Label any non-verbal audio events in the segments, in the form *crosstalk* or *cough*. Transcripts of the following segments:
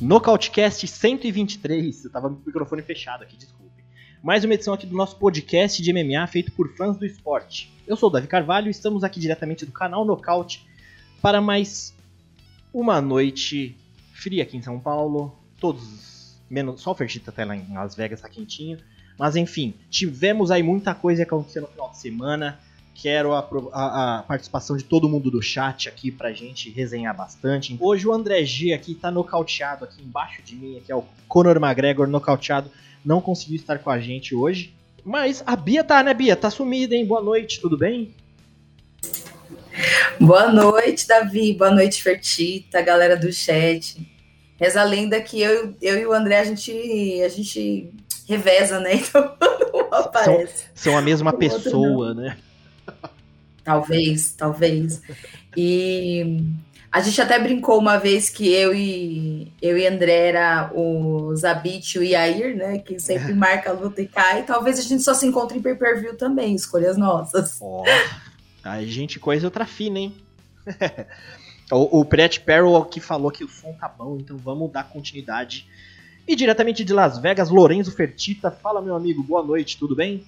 Nocautecast 123. Eu tava com o microfone fechado aqui, desculpe. Mais uma edição aqui do nosso podcast de MMA feito por fãs do esporte. Eu sou o Davi Carvalho e estamos aqui diretamente do canal Nocaute para mais uma noite fria aqui em São Paulo. Todos, menos só o Fertita tá lá em Las Vegas, tá quentinho. Mas enfim, tivemos aí muita coisa que aconteceu no final de semana. Quero a, a, a, participação de todo mundo do chat aqui pra gente resenhar bastante. Hoje o André G aqui tá nocauteado aqui embaixo de mim, aqui é o Conor McGregor nocauteado. Não conseguiu estar com a gente hoje. Mas a Bia tá, né, Bia? Tá sumida, hein? Boa noite, tudo bem? Boa noite, Davi. Boa noite, Fertita, galera do chat. Reza a lenda que eu, eu e o André, a gente, a gente reveza, né? *laughs* Então não aparece. São, são a mesma pessoa, né? Talvez, talvez. E a gente até brincou uma vez que eu e eu e André era o Zabit e o Yair, né? Que sempre marca a luta e cai. Talvez a gente só se encontre em pay-per-view também, escolhas nossas. Ó, oh, a gente coisa outra fina, hein? *laughs* o, o Brett Perro que falou que o som tá bom, então vamos dar continuidade. E diretamente de Las Vegas, Lorenzo Fertita. Fala, meu amigo, boa noite, tudo bem?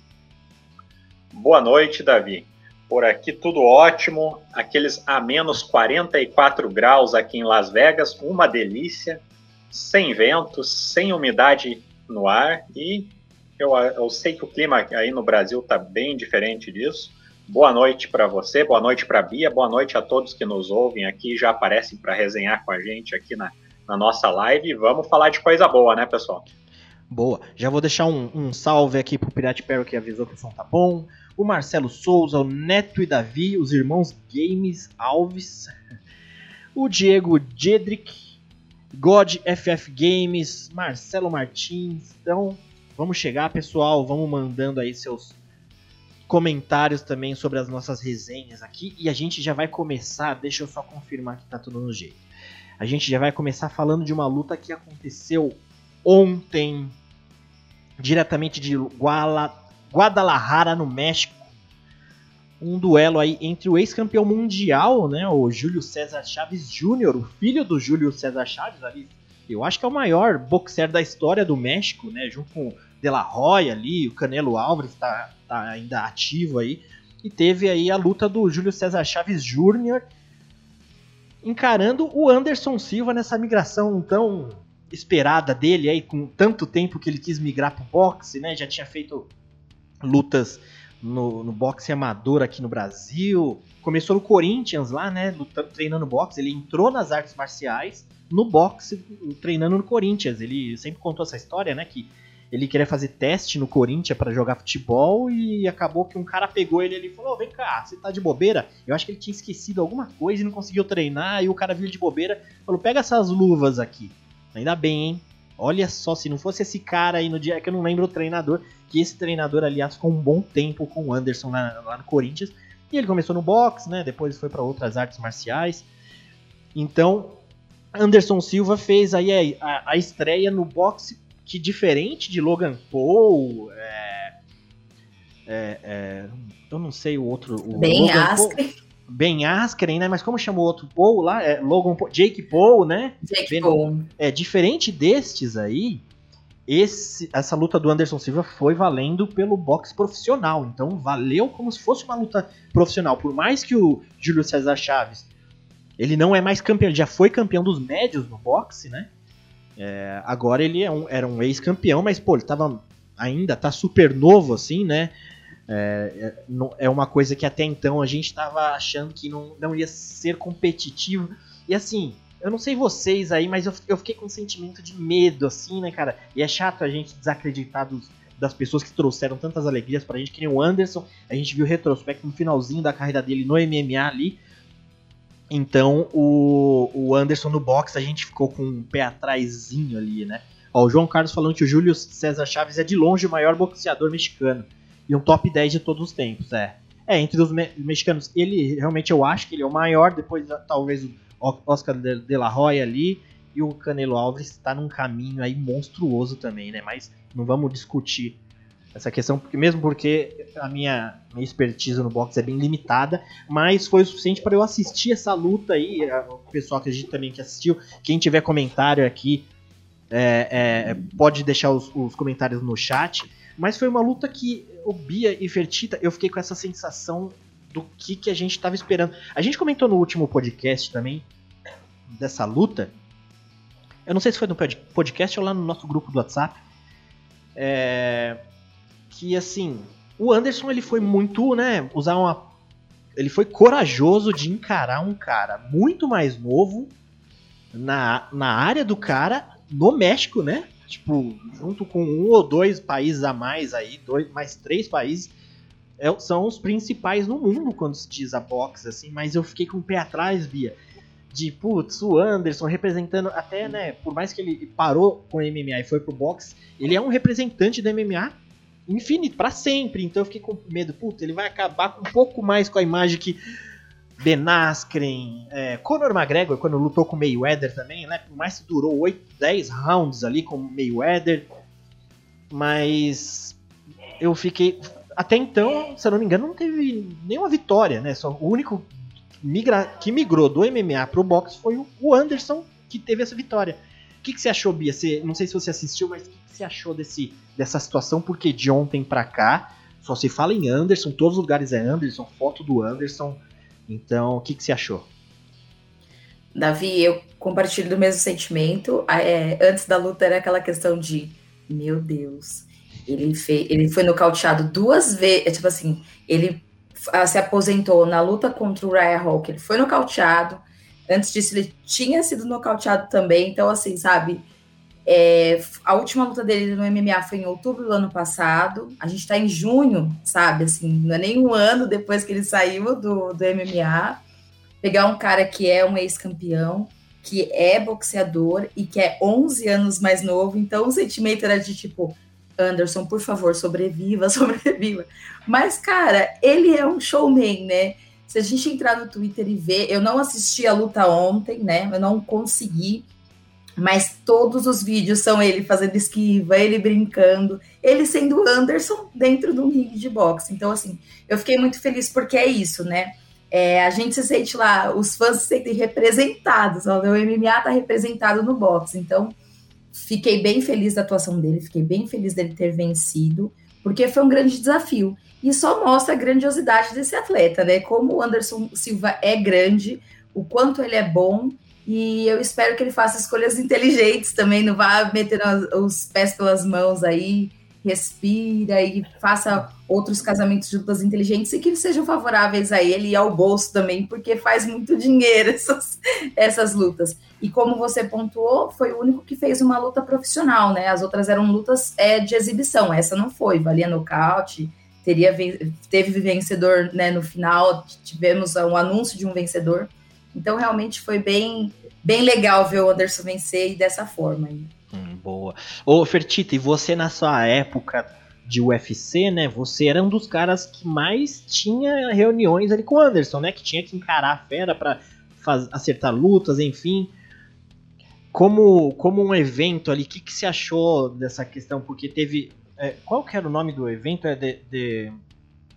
Boa noite, Davi. Por aqui tudo ótimo, aqueles a menos 44 graus aqui em Las Vegas, uma delícia, sem vento, sem umidade no ar e eu, eu sei que o clima aí no Brasil está bem diferente disso. Boa noite para você, boa noite para Bia, boa noite a todos que nos ouvem aqui, já aparecem para resenhar com a gente aqui na, na nossa live. Vamos falar de coisa boa, né, pessoal? Boa. Já vou deixar um, um salve aqui pro Pirate Perro que avisou que o som tá bom o Marcelo Souza, o Neto e Davi, os irmãos Games Alves, o Diego Jedrick, God FF Games, Marcelo Martins. Então, vamos chegar, pessoal, vamos mandando aí seus comentários também sobre as nossas resenhas aqui e a gente já vai começar, deixa eu só confirmar que tá tudo no jeito. A gente já vai começar falando de uma luta que aconteceu ontem, diretamente de Guala, Guadalajara, no México. Um duelo aí entre o ex-campeão mundial, né, o Júlio César Chaves Jr., o filho do Júlio César Chaves, ali, eu acho que é o maior boxer da história do México, né, junto com De La ali, o Canelo Álvares está tá ainda ativo aí. E teve aí a luta do Júlio César Chaves Jr. encarando o Anderson Silva nessa migração tão esperada dele aí, com tanto tempo que ele quis migrar pro boxe, né? Já tinha feito lutas no, no boxe amador aqui no Brasil. Começou no Corinthians lá, né? Lutando, treinando boxe. Ele entrou nas artes marciais no boxe, treinando no Corinthians. Ele sempre contou essa história, né? Que ele queria fazer teste no Corinthians para jogar futebol e acabou que um cara pegou ele ali e falou: vem cá, você tá de bobeira? Eu acho que ele tinha esquecido alguma coisa e não conseguiu treinar. E o cara viu de bobeira falou: pega essas luvas aqui. Ainda bem, hein? Olha só, se não fosse esse cara aí no dia, é que eu não lembro o treinador, que esse treinador, aliás, ficou um bom tempo com o Anderson lá, lá no Corinthians. E ele começou no boxe, né? Depois foi para outras artes marciais. Então, Anderson Silva fez aí a, a, a, estreia no boxe, que diferente de Logan Paul, é, é, é, eu não sei o outro. O Bem Askren. Ben Askren, né? Mas como chamou o outro Paul lá? É Logan Paul, Jake Paul, né? Jake ben, Paul. É, diferente destes aí, esse, essa luta do Anderson Silva foi valendo pelo boxe profissional. Então valeu como se fosse uma luta profissional. Por mais que o Júlio César Chaves ele não é mais campeão, ele já foi campeão dos médios no boxe, né? É, agora ele é um, era um ex-campeão, mas pô, ele tava ainda tá super novo assim, né? É, é, é uma coisa que até então a gente estava achando que não, não ia ser competitivo. E assim, eu não sei vocês aí, mas eu, eu fiquei com um sentimento de medo, assim, né, cara? E é chato a gente desacreditar dos, das pessoas que trouxeram tantas alegrias pra gente, que nem o Anderson. A gente viu o retrospecto no finalzinho da carreira dele no MMA ali. Então, o, o Anderson no box, a gente ficou com um pé atrásinho ali, né? Ó, o João Carlos falando que o Júlio César Chaves é de longe o maior boxeador mexicano e um top 10 de todos os tempos, é. É, entre os me mexicanos, ele realmente eu acho que ele é o maior, depois talvez Oscar de, la Hoya ali, e o Canelo Alves está num caminho aí monstruoso também, né? Mas não vamos discutir essa questão, porque mesmo porque a minha, minha expertise no boxe é bem limitada, mas foi o suficiente para eu assistir essa luta aí. O pessoal acredita também que assistiu. Quem tiver comentário aqui é, é, pode deixar os, os, comentários no chat. Mas foi uma luta que o Bia e Fertita, eu fiquei com essa sensação do que, que a gente estava esperando. A gente comentou no último podcast também dessa luta. Eu não sei se foi no podcast ou lá no nosso grupo do WhatsApp. É, que assim, o Anderson ele foi muito, né, usar uma ele foi corajoso de encarar um cara muito mais novo na, na área do cara no México, né? tipo, junto com um ou dois países a mais aí, dois, mais três países, é, são os principais no mundo quando se diz a boxe, assim, mas eu fiquei com o pé atrás, Bia, de, putz, o Anderson representando, até, né, por mais que ele parou com o MMA e foi pro boxe, ele é um representante do MMA infinito, para sempre, então eu fiquei com medo, putz, ele vai acabar um pouco mais com a imagem que Ben Askren, é, Conor McGregor, quando lutou com Mayweather também, né? Por mais que durou 8, 10 rounds ali com Mayweather. Mas eu fiquei. Até então, se eu não me engano, não teve nenhuma vitória, né? Só o único migra, que migrou do MMA pro boxe foi o Anderson que teve essa vitória. O que, que você achou, Bia? Você, não sei se você assistiu, mas o que, que você achou desse, dessa situação? Porque de ontem pra cá só se fala em Anderson, todos os lugares é Anderson, foto do Anderson. Então, o que, que você achou? Davi, eu compartilho do mesmo sentimento. É, antes da luta era aquela questão de, meu Deus, ele, fez, ele foi nocauteado duas vezes, é tipo assim, ele se aposentou na luta contra o Ryan Hawk, ele foi nocauteado. Antes disso, ele tinha sido nocauteado também. Então, assim, sabe, é, a última luta dele no MMA foi em outubro do ano passado. A gente está em junho, sabe? Assim, não é nem um ano depois que ele saiu do, do MMA. Pegar um cara que é um ex-campeão, que é boxeador e que é 11 anos mais novo. Então, o sentimento era de tipo, Anderson, por favor, sobreviva, *laughs* sobreviva. Mas, cara, ele é um showman, né? Se a gente entrar no Twitter e ver, eu não assisti a luta ontem, né? Eu não consegui mas todos os vídeos são ele fazendo esquiva, ele brincando, ele sendo Anderson dentro do ringue de boxe. Então, assim, eu fiquei muito feliz porque é isso, né? É, a gente se sente lá, os fãs se sentem representados, ó, o MMA tá representado no boxe. Então, fiquei bem feliz da atuação dele, fiquei bem feliz dele ter vencido, porque foi um grande desafio. E só mostra a grandiosidade desse atleta, né? Como o Anderson Silva é grande, o quanto ele é bom e eu espero que ele faça escolhas inteligentes também, não vá metendo os pés pelas mãos aí, respira e faça outros casamentos de lutas inteligentes e que sejam favoráveis a ele e ao bolso também, porque faz muito dinheiro *laughs* essas, essas lutas. E como você pontuou, foi o único que fez uma luta profissional, né? As outras eram lutas é, de exibição, essa não foi, valia nocaute, teria, teve vencedor né, no final, tivemos um anúncio de um vencedor. Então, realmente foi bem, bem legal ver o Anderson vencer e dessa forma. Hum, boa. Ô, Fertita, e você na sua época de UFC, né? Você era um dos caras que mais tinha reuniões ali com o Anderson, né? Que tinha que encarar a fera para acertar lutas, enfim. Como, como um evento ali, o que, que você achou dessa questão? Porque teve. É, qual que era o nome do evento? É The, The,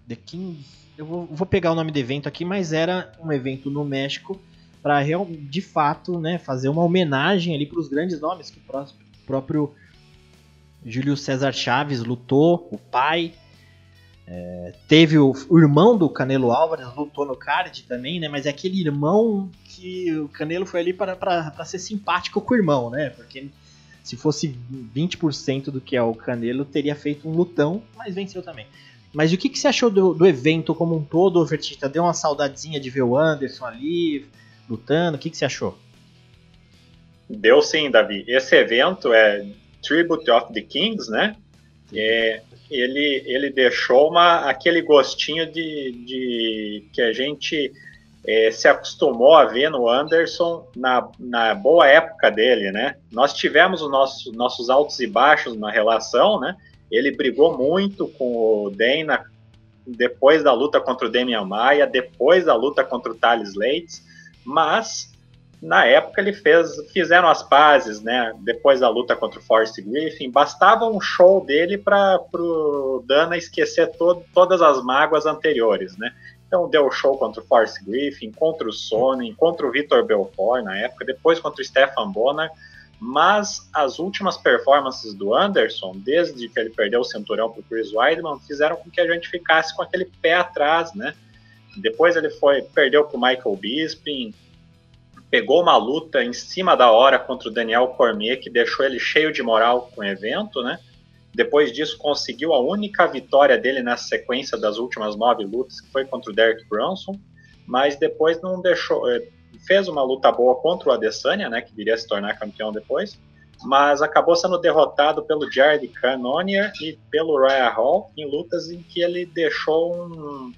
The Kings eu vou, vou, pegar o nome do evento aqui, mas era um evento no México para de fato, né, fazer uma homenagem ali para os grandes nomes que próprio Júlio César Chaves lutou, o pai. É, teve o, o, irmão do Canelo Álvares, lutou no card também, né? Mas é aquele irmão que o Canelo foi ali para ser simpático com o irmão, né? Porque se fosse 20% do que é o Canelo, teria feito um lutão, mas venceu também. Mas o que, que você achou do, do evento como um todo, Vertita? Deu uma saudadezinha de ver o Anderson ali lutando? O que, que você achou? Deu sim, Davi. Esse evento é Tribute of the Kings, né? É, ele, ele deixou uma, aquele gostinho de, de que a gente é, se acostumou a ver no Anderson na, na boa época dele, né? Nós tivemos os nossos, nossos altos e baixos na relação, né? Ele brigou muito com o Dana depois da luta contra o Damian Maia, depois da luta contra o Thales Leite, mas na época ele fez, fizeram as pazes, né? Depois da luta contra o Forrest Griffin, bastava um show dele para o Dana esquecer todas as mágoas anteriores, né? Então deu show contra o Forrest Griffin, contra o Sonnen, contra o Vitor Belfort na época, depois contra o Stefan Bonner, mas as últimas performances do Anderson, desde que ele perdeu o cinturão para o Chris Weidman, fizeram com que a gente ficasse com aquele pé atrás, né? Depois ele foi perdeu para o Michael Bisping, pegou uma luta em cima da hora contra o Daniel Cormier, que deixou ele cheio de moral com o evento, né? Depois disso, conseguiu a única vitória dele na sequência das últimas nove lutas, que foi contra o Derek Brunson, mas depois não deixou. Eh, fez uma luta boa contra o Adesanya, né, que viria a se tornar campeão depois, mas acabou sendo derrotado pelo Jared Cannonier e pelo Raya Hall em lutas em que ele deixou um,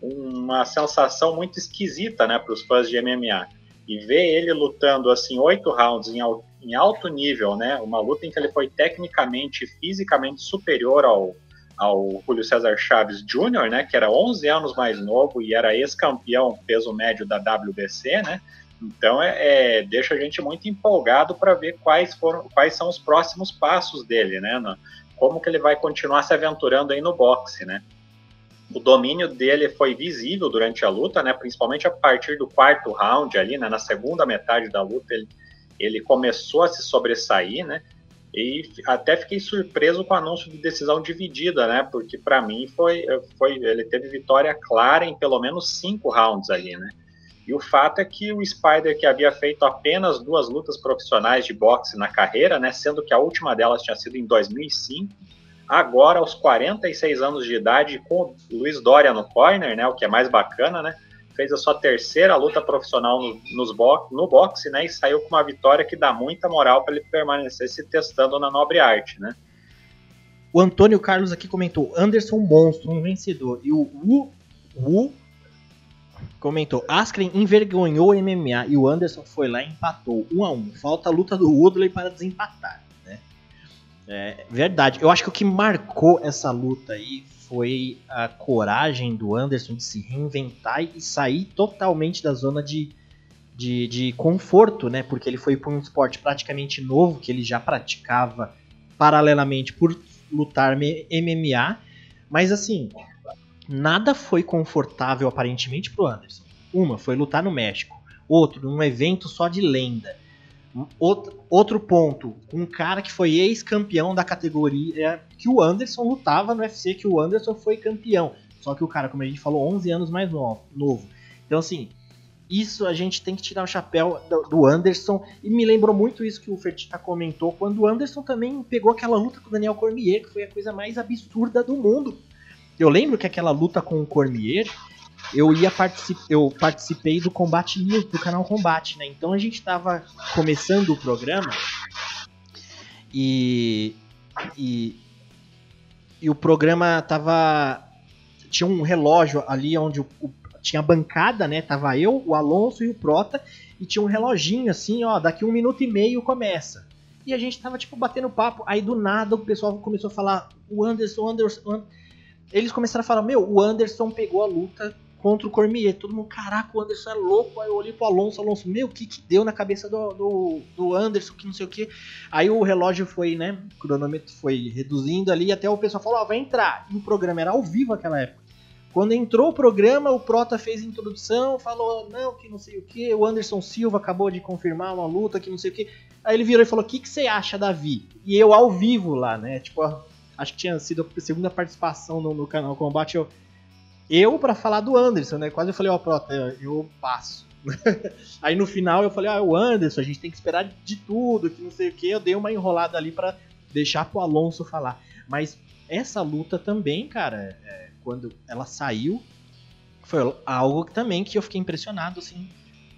uma sensação muito esquisita né, para os fãs de MMA e ver ele lutando assim oito rounds em, em, alto nível, né? Uma luta em que ele foi tecnicamente, fisicamente superior ao, ao Julio César Chaves Jr., né? Que era 11 anos mais novo e era ex-campeão peso médio da WBC, né? Então é, é deixa a gente muito empolgado para ver quais foram, quais são os próximos passos dele, né? No, como que ele vai continuar se aventurando aí no boxe, né? O domínio dele foi visível durante a luta, né? Principalmente a partir do quarto round ali, né? Na segunda metade da luta ele, ele começou a se sobressair, né? E até fiquei surpreso com o anúncio de decisão dividida, né? Porque para mim foi, foi ele teve vitória clara em pelo menos cinco rounds ali, né? E o fato é que o Spider, que havia feito apenas duas lutas profissionais de boxe na carreira, né, sendo que a última delas tinha sido em 2005, agora aos 46 anos de idade, com o Luiz Dória no corner, né, o que é mais bacana, né, fez a sua terceira luta profissional no, no boxe, né, e saiu com uma vitória que dá muita moral para ele permanecer se testando na nobre arte, né. O Antônio Carlos aqui comentou, Anderson monstro, um vencedor, e o Wu, Wu comentou, Askren envergonhou o MMA e o Anderson foi lá e empatou, um a um, falta a luta do Woodley para desempatar. É verdade. Eu acho que o que marcou essa luta aí foi a coragem do Anderson de se reinventar e sair totalmente da zona de, de, de conforto, né? Porque ele foi para um esporte praticamente novo que ele já praticava paralelamente por lutar MMA. Mas assim, nada foi confortável aparentemente pro Anderson. Uma foi lutar no México, outro num evento só de lenda. Outro, ponto, um cara que foi ex-campeão da categoria que o Anderson lutava no UFC, que o Anderson foi campeão. Só que o cara, como a gente falou, 11 anos mais novo. Então, assim, isso a gente tem que tirar o chapéu do Anderson. E me lembrou muito isso que o Fertitta comentou, quando o Anderson também pegou aquela luta com o Daniel Cormier, que foi a coisa mais absurda do mundo. Eu lembro que aquela luta com o Cormier, eu ia particip... eu participei do Combate News, do canal Combate, né? Então a gente estava começando o programa e, e e o programa tava tinha um relógio ali onde o, o, tinha a bancada, né? Tava eu, o Alonso e o Prota e tinha um reloginho assim, ó, daqui um minuto e meio começa. E a gente tava tipo batendo papo, aí do nada o pessoal começou a falar o Anderson, Anderson, eles começaram a falar, meu, o Anderson pegou a luta contra o Cormier. Todo mundo, caraca, o Anderson é louco. Aí eu olhei pro Alonso, Alonso, meu, o que que deu na cabeça do, do, do, Anderson, que não sei o que. Aí o relógio foi, né, o cronômetro foi reduzindo ali, até o pessoal falou, ó, vai entrar. E o programa era ao vivo naquela época. Quando entrou o programa, o Prota fez a introdução, falou, não, que não sei o que. O Anderson Silva acabou de confirmar uma luta, que não sei o que. Aí ele virou e falou, o que, que você acha, Davi? E eu ao vivo lá, né, tipo, acho que tinha sido a segunda participação no, no canal Combate, eu eu para falar do Anderson, né? Quase eu falei, ó, oh, eu passo. *laughs* Aí no final eu falei, ah, o Anderson, a gente tem que esperar de tudo, que não sei o que. Eu dei uma enrolada ali para deixar pro Alonso falar. Mas essa luta também, cara, é, quando ela saiu, foi algo também que eu fiquei impressionado, assim,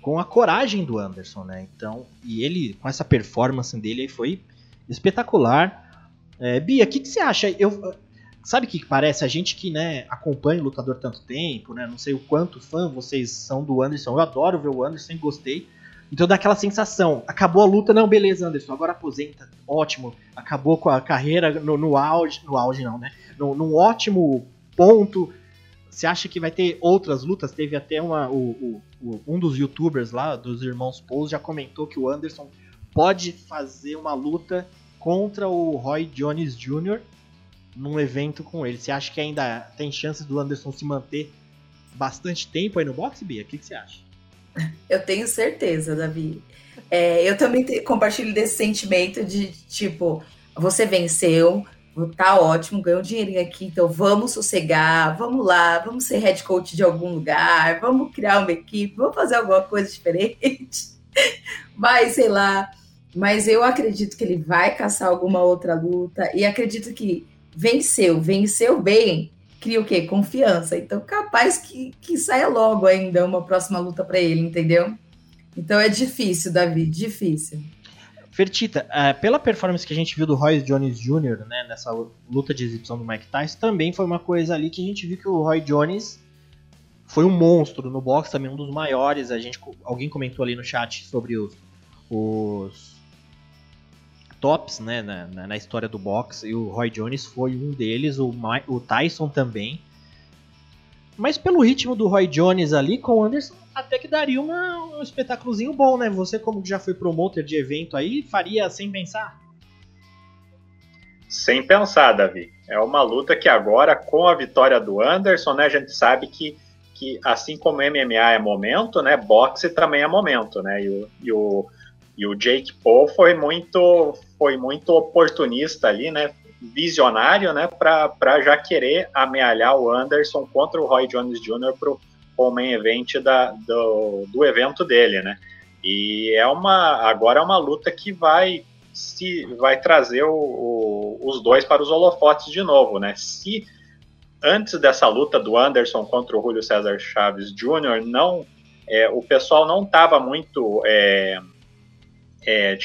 com a coragem do Anderson, né? Então, e ele, com essa performance dele, foi espetacular. É, Bia, o que, que, você acha? Eu, sabe o que parece? A gente que né, acompanha o lutador tanto tempo, né? Não sei o quanto fã vocês são do Anderson. Eu adoro ver o Anderson, gostei. Então dá aquela sensação. Acabou a luta, não, beleza, Anderson, agora aposenta. Ótimo. Acabou com a carreira no, no auge. No auge não, né? No, num ótimo ponto. Você acha que vai ter outras lutas? Teve até uma. O, o, um dos youtubers lá, dos irmãos Paul, já comentou que o Anderson pode fazer uma luta contra o Roy Jones Jr. num evento com ele. Você acha que ainda tem chances do Anderson se manter bastante tempo aí no boxe, Bia? O que, que você acha? Eu tenho certeza, Davi. É, eu também te, compartilho desse sentimento de tipo, você venceu, tá ótimo, ganhou dinheirinho aqui, então vamos sossegar, vamos lá, vamos ser head coach de algum lugar, vamos criar uma equipe, vamos fazer alguma coisa diferente. *laughs* Mas, sei lá, mas eu acredito que ele vai caçar alguma outra luta e acredito que venceu, venceu bem, cria o quê? Confiança. Então, capaz que, que saia logo ainda uma próxima luta para ele, entendeu? Então é difícil, Davi, difícil. Fertita, uh, pela performance que a gente viu do Roy Jones Jr., né, nessa luta de exibição do Mike Tyson, também foi uma coisa ali que a gente viu que o Roy Jones foi um monstro no boxe, também um dos maiores. A gente, alguém comentou ali no chat sobre os, os tops né, na, na, história do boxe, e o Roy Jones foi um deles, o, o Tyson também. Mas pelo ritmo do Roy Jones ali com o Anderson, até que daria uma, um espetáculozinho bom, né? Você, como já foi promotor de evento aí, faria sem pensar? Sem pensar, Davi. É uma luta que agora, com a vitória do Anderson, né, a gente sabe que, que assim como MMA é momento, né, boxe também é momento, né? E o, e o, e o Jake Paul foi muito, foi muito oportunista ali, né? Visionário, né? Para já querer amealhar o Anderson contra o Roy Jones Jr. para o main event da, do, do evento dele, né? E é uma agora é uma luta que vai se vai trazer o, o, os dois para os holofotes de novo, né? Se antes dessa luta do Anderson contra o Julio César Chaves Jr. não é, o pessoal não estava muito é, é,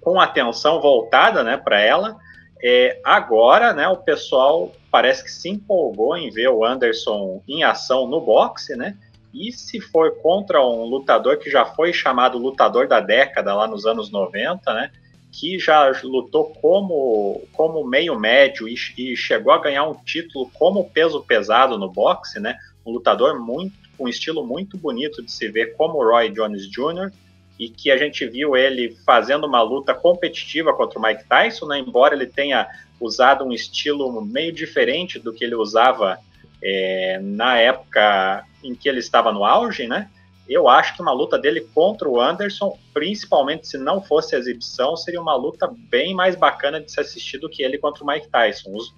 com atenção voltada né, para ela. É, agora, né, o pessoal parece que se empolgou em ver o Anderson em ação no boxe, né? E se for contra um lutador que já foi chamado lutador da década lá nos anos 90, né? Que já lutou como, como meio médio e, e chegou a ganhar um título como peso pesado no boxe, né? Um lutador muito, com um estilo muito bonito de se ver, como Roy Jones Jr e que a gente viu ele fazendo uma luta competitiva contra o Mike Tyson, né? embora ele tenha usado um estilo meio diferente do que ele usava é, na época em que ele estava no auge, né? Eu acho que uma luta dele contra o Anderson, principalmente se não fosse exibição, seria uma luta bem mais bacana de se assistir do que ele contra o Mike Tyson. Os,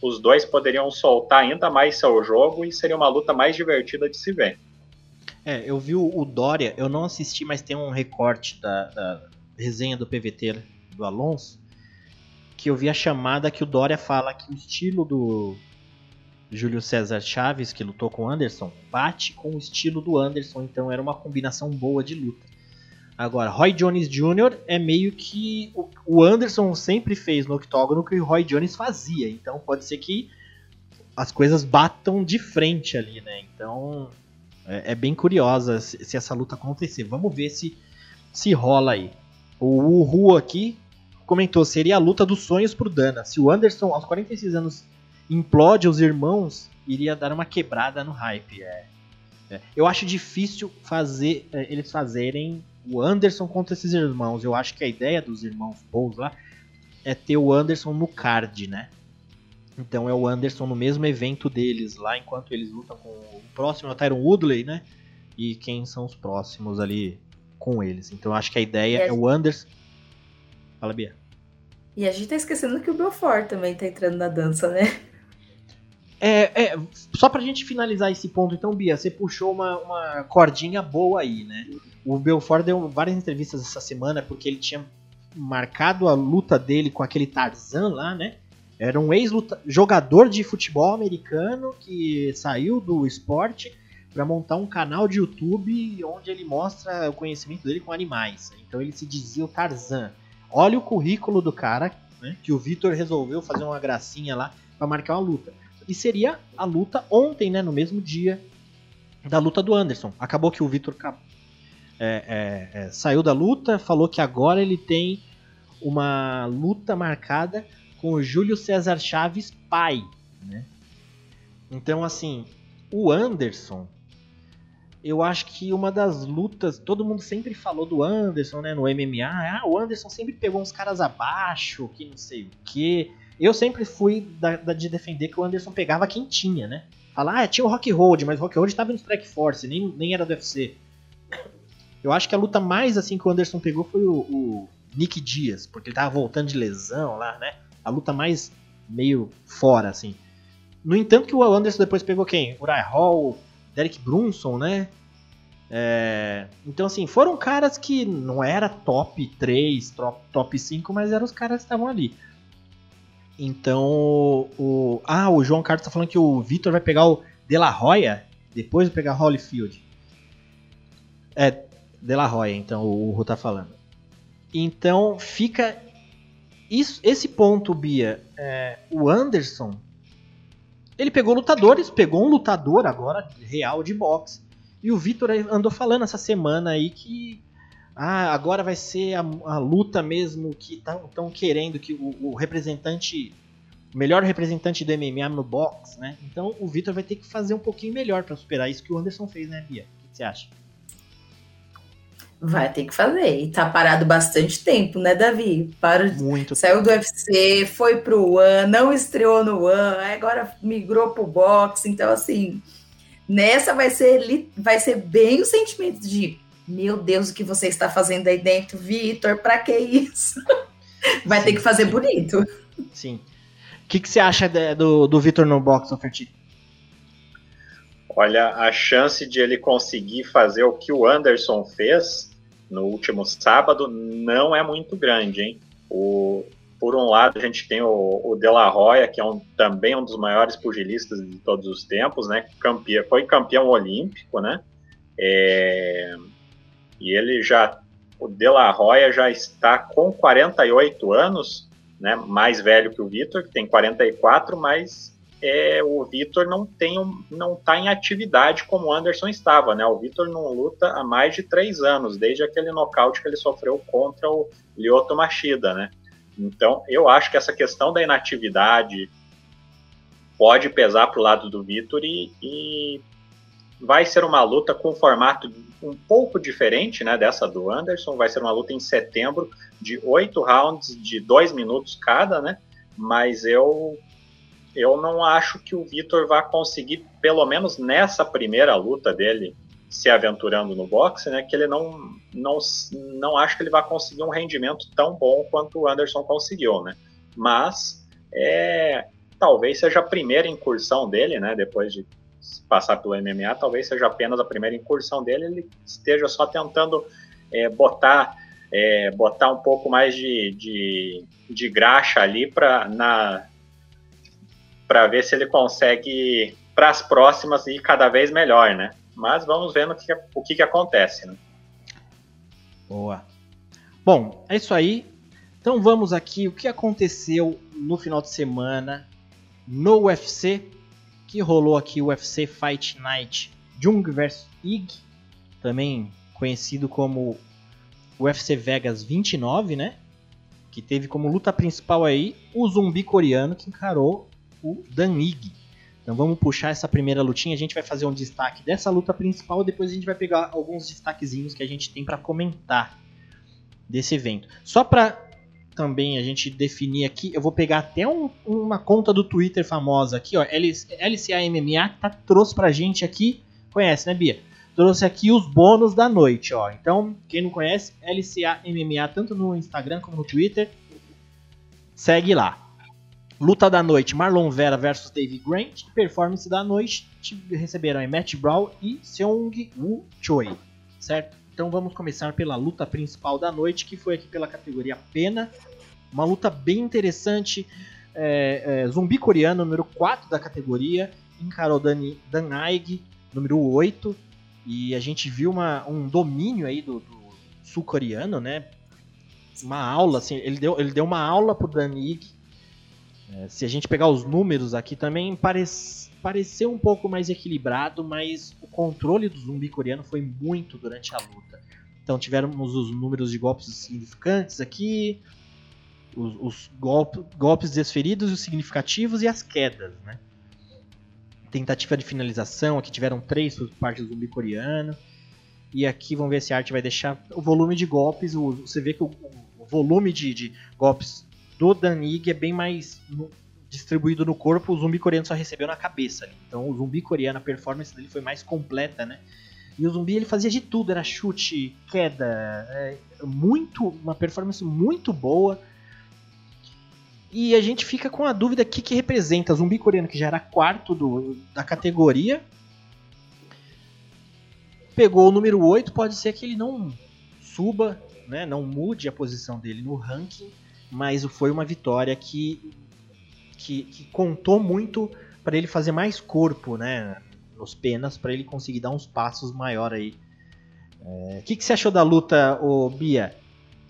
os dois poderiam soltar ainda mais seu jogo e seria uma luta mais divertida de se ver. É, eu vi o, Dória, eu não assisti, mas tem um recorte da, da, resenha do PVT do Alonso, que eu vi a chamada que o Dória fala que o estilo do Júlio César Chaves, que lutou com o Anderson, bate com o estilo do Anderson, então era uma combinação boa de luta. Agora, Roy Jones Jr. é meio que o Anderson sempre fez no octógono que o Roy Jones fazia, então pode ser que as coisas batam de frente ali, né? Então é, é bem curiosa se, se, essa luta acontecer. Vamos ver se se rola aí. O Ru aqui comentou: seria a luta dos sonhos pro Dana. Se o Anderson, aos 46 anos, implode os irmãos, iria dar uma quebrada no hype. É, é. Eu acho difícil fazer é, eles fazerem o Anderson contra esses irmãos. Eu acho que a ideia dos irmãos Paul lá é ter o Anderson no card, né? Então é o Anderson no mesmo evento deles lá, enquanto eles lutam com o próximo é o Tyron Woodley, né? E quem são os próximos ali com eles. Então acho que a ideia é o Anderson. Fala, Bia. E a gente tá esquecendo que o Belfort também tá entrando na dança, né? É, é, só pra gente finalizar esse ponto, então, Bia, você puxou uma, uma cordinha boa aí, né? O Belfort deu várias entrevistas essa semana porque ele tinha marcado a luta dele com aquele Tarzan lá, né? Era um ex-jogador de futebol americano que saiu do esporte para montar um canal de YouTube onde ele mostra o conhecimento dele com animais. Então ele se dizia o Tarzan. Olha o currículo do cara, né, que o Vitor resolveu fazer uma gracinha lá para marcar uma luta. E seria a luta ontem, né, no mesmo dia da luta do Anderson. Acabou que o Vitor é, é, é, saiu da luta, falou que agora ele tem uma luta marcada com o Júlio César Chaves pai, né? Então, assim, o Anderson, eu acho que uma das lutas, todo mundo sempre falou do Anderson, né, no MMA, ah, o Anderson sempre pegou uns caras abaixo, que não sei o que. Eu sempre fui da, da, de defender que o Anderson pegava quem tinha, né? Falar, ah, tinha o Rock Hold, mas o Rock Hold estava no Strike Force, nem, nem era do UFC. Eu acho que a luta mais assim que o Anderson pegou foi o, o Nick Dias, porque ele tava voltando de lesão lá, né? A luta mais meio fora, assim. No entanto, que o Anderson depois pegou quem? Uriah Hall, Derek Brunson, né? É... Então, assim, foram caras que não era top 3, top, top 5, mas eram os caras que estavam ali. Então, o. Ah, o João Carlos tá falando que o Vitor vai pegar o De La Roya depois de pegar Holyfield. É, De La Roya, então, o Ru tá falando. Então, fica. Isso, esse ponto, Bia. É, o Anderson ele pegou lutadores, pegou um lutador agora real de boxe. E o Vitor andou falando essa semana aí que ah, agora vai ser a, a luta mesmo que estão querendo que o, o, representante, o melhor representante do MMA no boxe, né? Então o Vitor vai ter que fazer um pouquinho melhor para superar isso que o Anderson fez, né, Bia? O que você acha? Vai ter que fazer. E tá parado bastante tempo, né, Davi? Para... Muito. Saiu do UFC, foi pro One, não estreou no One, agora migrou pro boxe. Então, assim, nessa vai ser, vai ser bem o sentimento de meu Deus, o que você está fazendo aí dentro, Vitor? Pra que isso? *laughs* vai Sim. ter que fazer bonito. Sim. O que, que você acha de, do, do Vitor no boxe, Oferti? Olha, a chance de ele conseguir fazer o que o Anderson fez no último sábado não é muito grande, hein? O, por um lado, a gente tem o, o De La Roya, que é um, também um dos maiores pugilistas de todos os tempos, né? Campeão, foi campeão olímpico, né? É, e ele já, o De La Roya já está com 48 anos, né? Mais velho que o Vitor, que tem 44, mas é, o Vitor não tem não está em atividade como o Anderson estava, né? O Vitor não luta há mais de três anos, desde aquele nocaute que ele sofreu contra o Lyoto Machida, né? Então, eu acho que essa questão da inatividade pode pesar para o lado do Vitor e, e, vai ser uma luta com um formato um pouco diferente né, dessa do Anderson. Vai ser uma luta em setembro de oito rounds de dois minutos cada, né? Mas eu eu não acho que o Vitor vai conseguir, pelo menos nessa primeira luta dele, se aventurando no boxe, né? Que ele não, não, não acho que ele vai conseguir um rendimento tão bom quanto o Anderson conseguiu, né? Mas é, talvez seja a primeira incursão dele, né? Depois de passar pelo MMA, talvez seja apenas a primeira incursão dele. Ele esteja só tentando é, botar é, botar um pouco mais de, de, de graxa ali para na para ver se ele consegue para as próximas ir cada vez melhor, né? Mas vamos vendo o que, o que, que acontece, né? Boa. Bom, é isso aí. Então vamos aqui o que aconteceu no final de semana no UFC, que rolou aqui o UFC Fight Night Jung vs Ig, também conhecido como UFC Vegas 29, né? Que teve como luta principal aí o zumbi coreano que encarou o Danig. Então vamos puxar essa primeira lutinha, a gente vai fazer um destaque dessa luta principal e depois a gente vai pegar alguns destaquezinhos que a gente tem para comentar desse evento. Só para também a gente definir aqui, eu vou pegar até um, uma conta do Twitter famosa aqui, ó, LCA tá, trouxe pra gente aqui, conhece, né, Bia? Trouxe aqui os bônus da noite, ó. Então, quem não conhece, LCA MMA tanto no Instagram como no Twitter, segue lá. Luta da noite, Marlon Vera versus Dave Grant. Performance da noite, receberam aí Matt Brown e Seong Woo Choi, certo? Então vamos começar pela luta principal da noite, que foi aqui pela categoria Pena. Uma luta bem interessante. É, é, zumbi coreano, número 4 da categoria, encarou Dani, Dan Aig, número 8. E a gente viu uma, um domínio aí do, do sul-coreano, né? Uma aula, assim, ele deu, ele deu uma aula pro Dan Ig é, se a gente pegar os números aqui também parece, pareceu um pouco mais equilibrado, mas o controle do zumbi coreano foi muito durante a luta. Então tivemos os números de golpes significantes aqui, os, os golpe, golpes desferidos, os significativos e as quedas, né? tentativa de finalização. Aqui tiveram três por parte do zumbi coreano. E aqui vamos ver se a arte vai deixar o volume de golpes. O, você vê que o, o volume de, de, golpes do Danig é bem mais distribuído no corpo. O zumbi coreano só recebeu na cabeça. Ali. Então o zumbi coreano, a performance dele foi mais completa, né? E o zumbi ele fazia de tudo, era chute, queda, é, muito, uma performance muito boa. E a gente fica com a dúvida o que, que representa zumbi coreano, que já era quarto do, da categoria. Pegou o número 8, pode ser que ele não suba, né, não mude a posição dele no ranking, mas foi uma vitória que, que, que contou muito para ele fazer mais corpo, né, nos penas para ele conseguir dar uns passos maior aí. O é, que, que você achou da luta, ô Bia?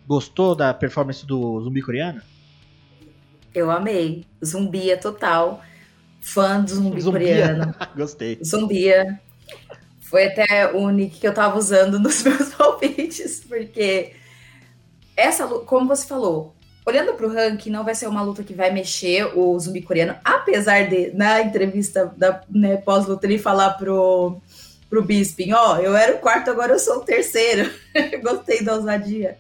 Gostou da performance do zumbi coreano? Eu amei. Zumbia total. Fã do zumbi Zumbia. coreano. *laughs* Gostei. Zumbia. Foi até o nick que eu tava usando *laughs* nos meus palpites, porque essa como você falou, olhando para o ranking, não vai ser uma luta que vai mexer o zumbi coreano, apesar de, na entrevista da né, pós-luta, ele falar pro, pro Bisping, ó, oh, eu era o quarto, agora eu sou o terceiro. *laughs* Gostei da ousadia.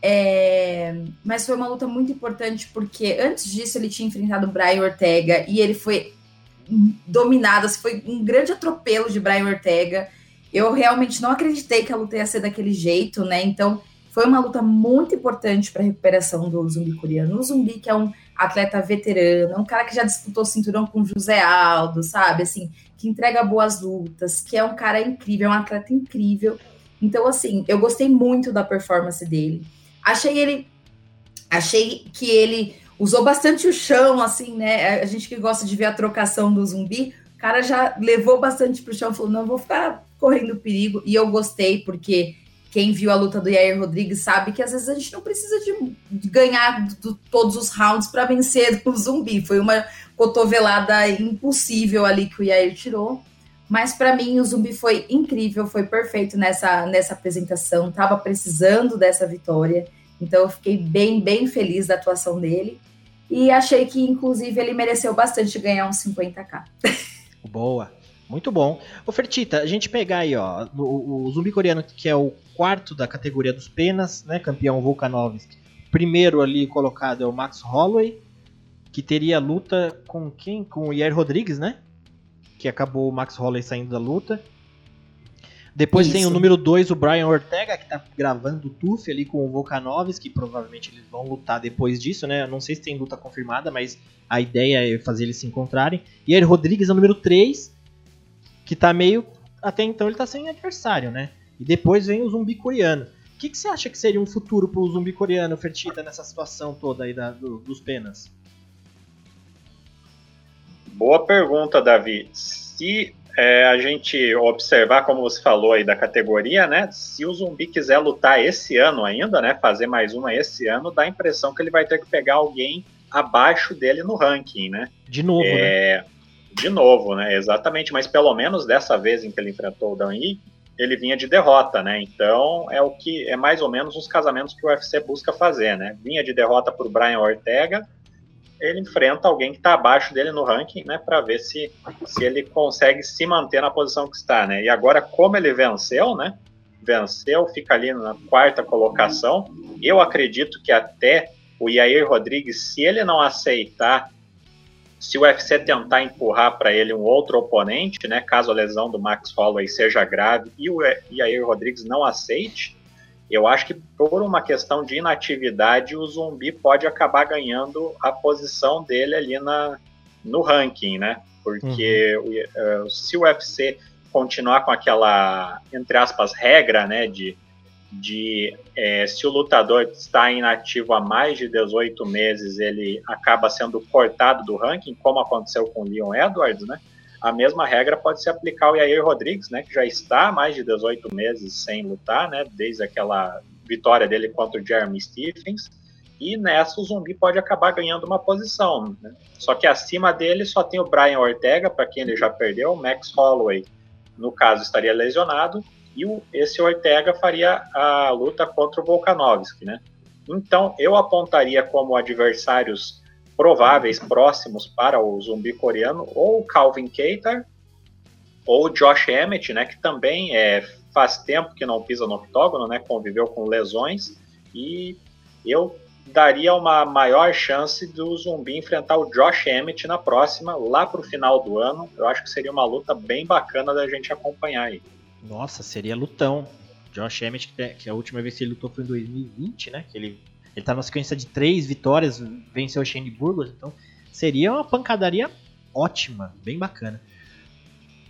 É, mas foi uma luta muito importante porque antes disso ele tinha enfrentado o Brian Ortega e ele foi dominado, assim, foi um grande atropelo de Brian Ortega. Eu realmente não acreditei que a luta ia ser daquele jeito, né? Então foi uma luta muito importante para a recuperação do zumbi coreano. O zumbi, que é um atleta veterano, é um cara que já disputou cinturão com José Aldo, sabe? Assim, que entrega boas lutas, que é um cara incrível, é um atleta incrível. Então, assim, eu gostei muito da performance dele. Achei ele. Achei que ele usou bastante o chão, assim, né? A gente que gosta de ver a trocação do zumbi, o cara já levou bastante pro chão, falou: não, vou ficar correndo perigo. E eu gostei, porque quem viu a luta do Yair Rodrigues sabe que às vezes a gente não precisa de, ganhar do, todos os rounds para vencer *laughs* o zumbi. Foi uma cotovelada impossível ali que o Yair tirou. Mas para mim o zumbi foi incrível, foi perfeito nessa, nessa apresentação. Tava precisando dessa vitória. Então eu fiquei bem, bem feliz da atuação dele. E achei que, inclusive, ele mereceu bastante ganhar uns 50k. *laughs* Boa. Muito bom. Ô Fertita, a gente pegar aí, ó, o, o zumbi coreano, que é o quarto da categoria dos penas, né? Campeão Volkanovski. Primeiro ali colocado é o Max Holloway, que teria luta com quem? Com o Yair Rodrigues, né? Que acabou o Max Holloway saindo da luta. Depois Isso. tem o número 2, o Brian Ortega, que tá gravando o TUF ali com o Volkanovski, que provavelmente eles vão lutar depois disso, né? Eu não sei se tem luta confirmada, mas a ideia é fazer eles se encontrarem. Aí Rodrigues é o número 3, que tá meio. Até então ele tá sem adversário, né? E depois vem o zumbi coreano. O que, que você acha que seria um futuro pro zumbi coreano, Fertita, nessa situação toda aí da, do, dos penas? Boa pergunta, Davi. Se é, a gente observar, como você falou aí da categoria, né? Se o zumbi quiser lutar esse ano ainda, né? Fazer mais uma esse ano, dá a impressão que ele vai ter que pegar alguém abaixo dele no ranking, né? De novo, é, né? De novo, né? Exatamente, mas pelo menos dessa vez em que ele enfrentou o Dan ele vinha de derrota, né? Então é o que é mais ou menos os casamentos que o UFC busca fazer, né? Vinha de derrota para o Brian Ortega, ele enfrenta alguém que está abaixo dele no ranking, né? Para ver se, se ele consegue se manter na posição que está, né? E agora, como ele venceu, né? Venceu, fica ali na quarta colocação. Eu acredito que até o Yair Rodrigues, se ele não aceitar se o UFC tentar empurrar para ele um outro oponente, né, caso a lesão do Max Holloway seja grave e o Yair Rodrigues não aceite, eu acho que por uma questão de inatividade o Zumbi pode acabar ganhando a posição dele ali na, no ranking, né? Porque uhum. o, se o UFC continuar com aquela, entre aspas, regra, né, de de é, se o lutador está inativo há mais de 18 meses, ele acaba sendo cortado do ranking, como aconteceu com o Leon Edwards, né? A mesma regra pode se aplicar ao Yair Rodrigues, né, que já está há mais de 18 meses sem lutar, né, desde aquela vitória dele contra o Jeremy Stephens, e nessa o Zumbi pode acabar ganhando uma posição. Né? Só que acima dele só tem o Brian Ortega, para quem ele já perdeu, o Max Holloway, no caso, estaria lesionado, o, esse Ortega faria a luta contra o Volkanovski, né? Então, eu apontaria como adversários prováveis próximos para o zumbi coreano, ou Calvin Keita, ou Josh Emmett, né, que também é, faz tempo que não pisa no octógono, né, conviveu com lesões, e eu daria uma maior chance do zumbi enfrentar o Josh Emmett na próxima, lá para o final do ano. Eu acho que seria uma luta bem bacana da gente acompanhar aí. Nossa, seria lutão. Josh Emmett, que a última vez que ele lutou foi em 2020, né? Que ele, ele tá numa sequência de três vitórias, venceu o Shane Burgos, então seria uma pancadaria ótima, bem bacana.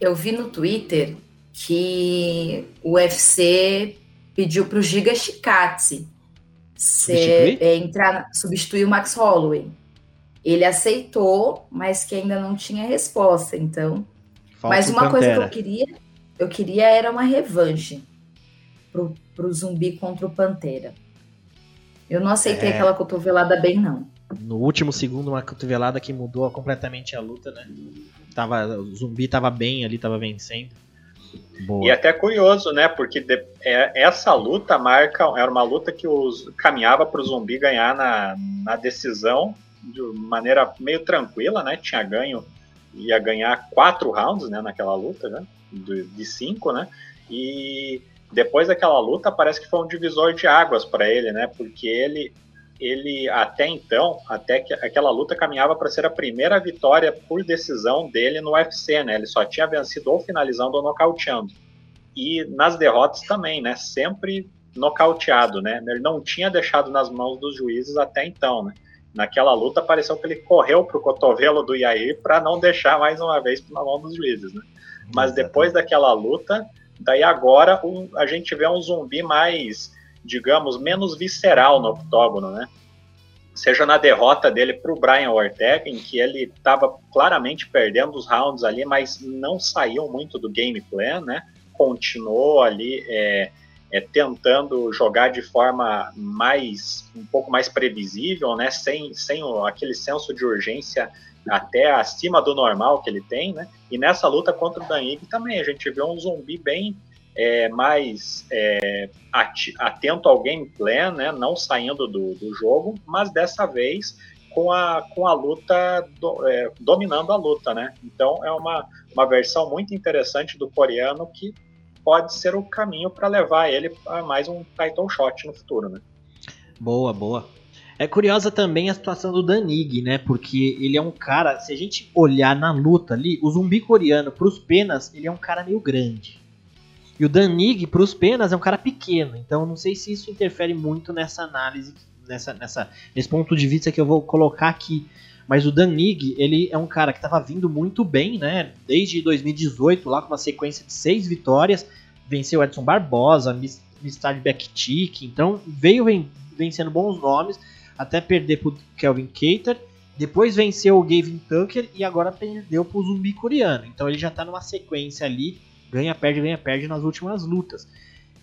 Eu vi no Twitter que o UFC pediu para o Giga Chikatse ser, é, entrar, substituir o Max Holloway. Ele aceitou, mas que ainda não tinha resposta. Então, Falta mas uma coisa que eu queria, eu queria era uma revanche pro, pro zumbi contra o Pantera. Eu não aceitei é. aquela cotovelada bem, não. No último segundo, uma cotovelada que mudou completamente a luta, né? Tava, o zumbi tava bem ali, tava vencendo. Boa. E até curioso, né? Porque de, é, essa luta marca era uma luta que os, caminhava para o zumbi ganhar na, na decisão de maneira meio tranquila, né? Tinha ganho, ia ganhar quatro rounds, né? Naquela luta, né? De, de cinco, né? E depois daquela luta parece que foi um divisor de águas para ele, né? Porque ele ele até então, até que aquela luta caminhava para ser a primeira vitória por decisão dele no UFC, né? Ele só tinha vencido ou finalizando ou nocauteando. E nas derrotas também, né? Sempre nocauteado, né? Ele não tinha deixado nas mãos dos juízes até então, né? Naquela luta pareceu que ele correu pro cotovelo do Yair para não deixar mais uma vez na mão dos juízes, né? Mas depois daquela luta, daí agora um, a gente vê um zumbi mais digamos, menos visceral no octógono, né? Seja na derrota dele para o Brian Ortega, em que ele estava claramente perdendo os rounds ali, mas não saiu muito do game plan, né? Continuou ali é, é, tentando jogar de forma mais um pouco mais previsível, né? Sem, sem o, aquele senso de urgência até acima do normal que ele tem, né? E nessa luta contra o Dan também a gente viu um zumbi bem é, mais é, atento ao gameplay, né, não saindo do, do, jogo, mas dessa vez com a, com a luta, do, é, dominando a luta, né? Então é uma, uma versão muito interessante do coreano que pode ser o caminho para levar ele a mais um title shot no futuro, né? Boa, boa. É curiosa também a situação do Danig, né? Porque ele é um cara, se a gente olhar na luta ali, o zumbi coreano, para os penas, ele é um cara meio grande. E o Danig, para os penas, é um cara pequeno. Então não sei se isso interfere muito nessa análise, nessa, nessa, nesse ponto de vista que eu vou colocar aqui. Mas o Danig, ele é um cara que estava vindo muito bem, né? Desde 2018, lá com uma sequência de seis vitórias. Venceu Edson Barbosa, Mistad Backtick. Então veio vencendo bons nomes, até perder para Kelvin Cater. Depois venceu o Gavin Tucker e agora perdeu para o Zumbi Coreano. Então ele já está numa sequência ali ganha, perde, ganha, perde nas últimas lutas.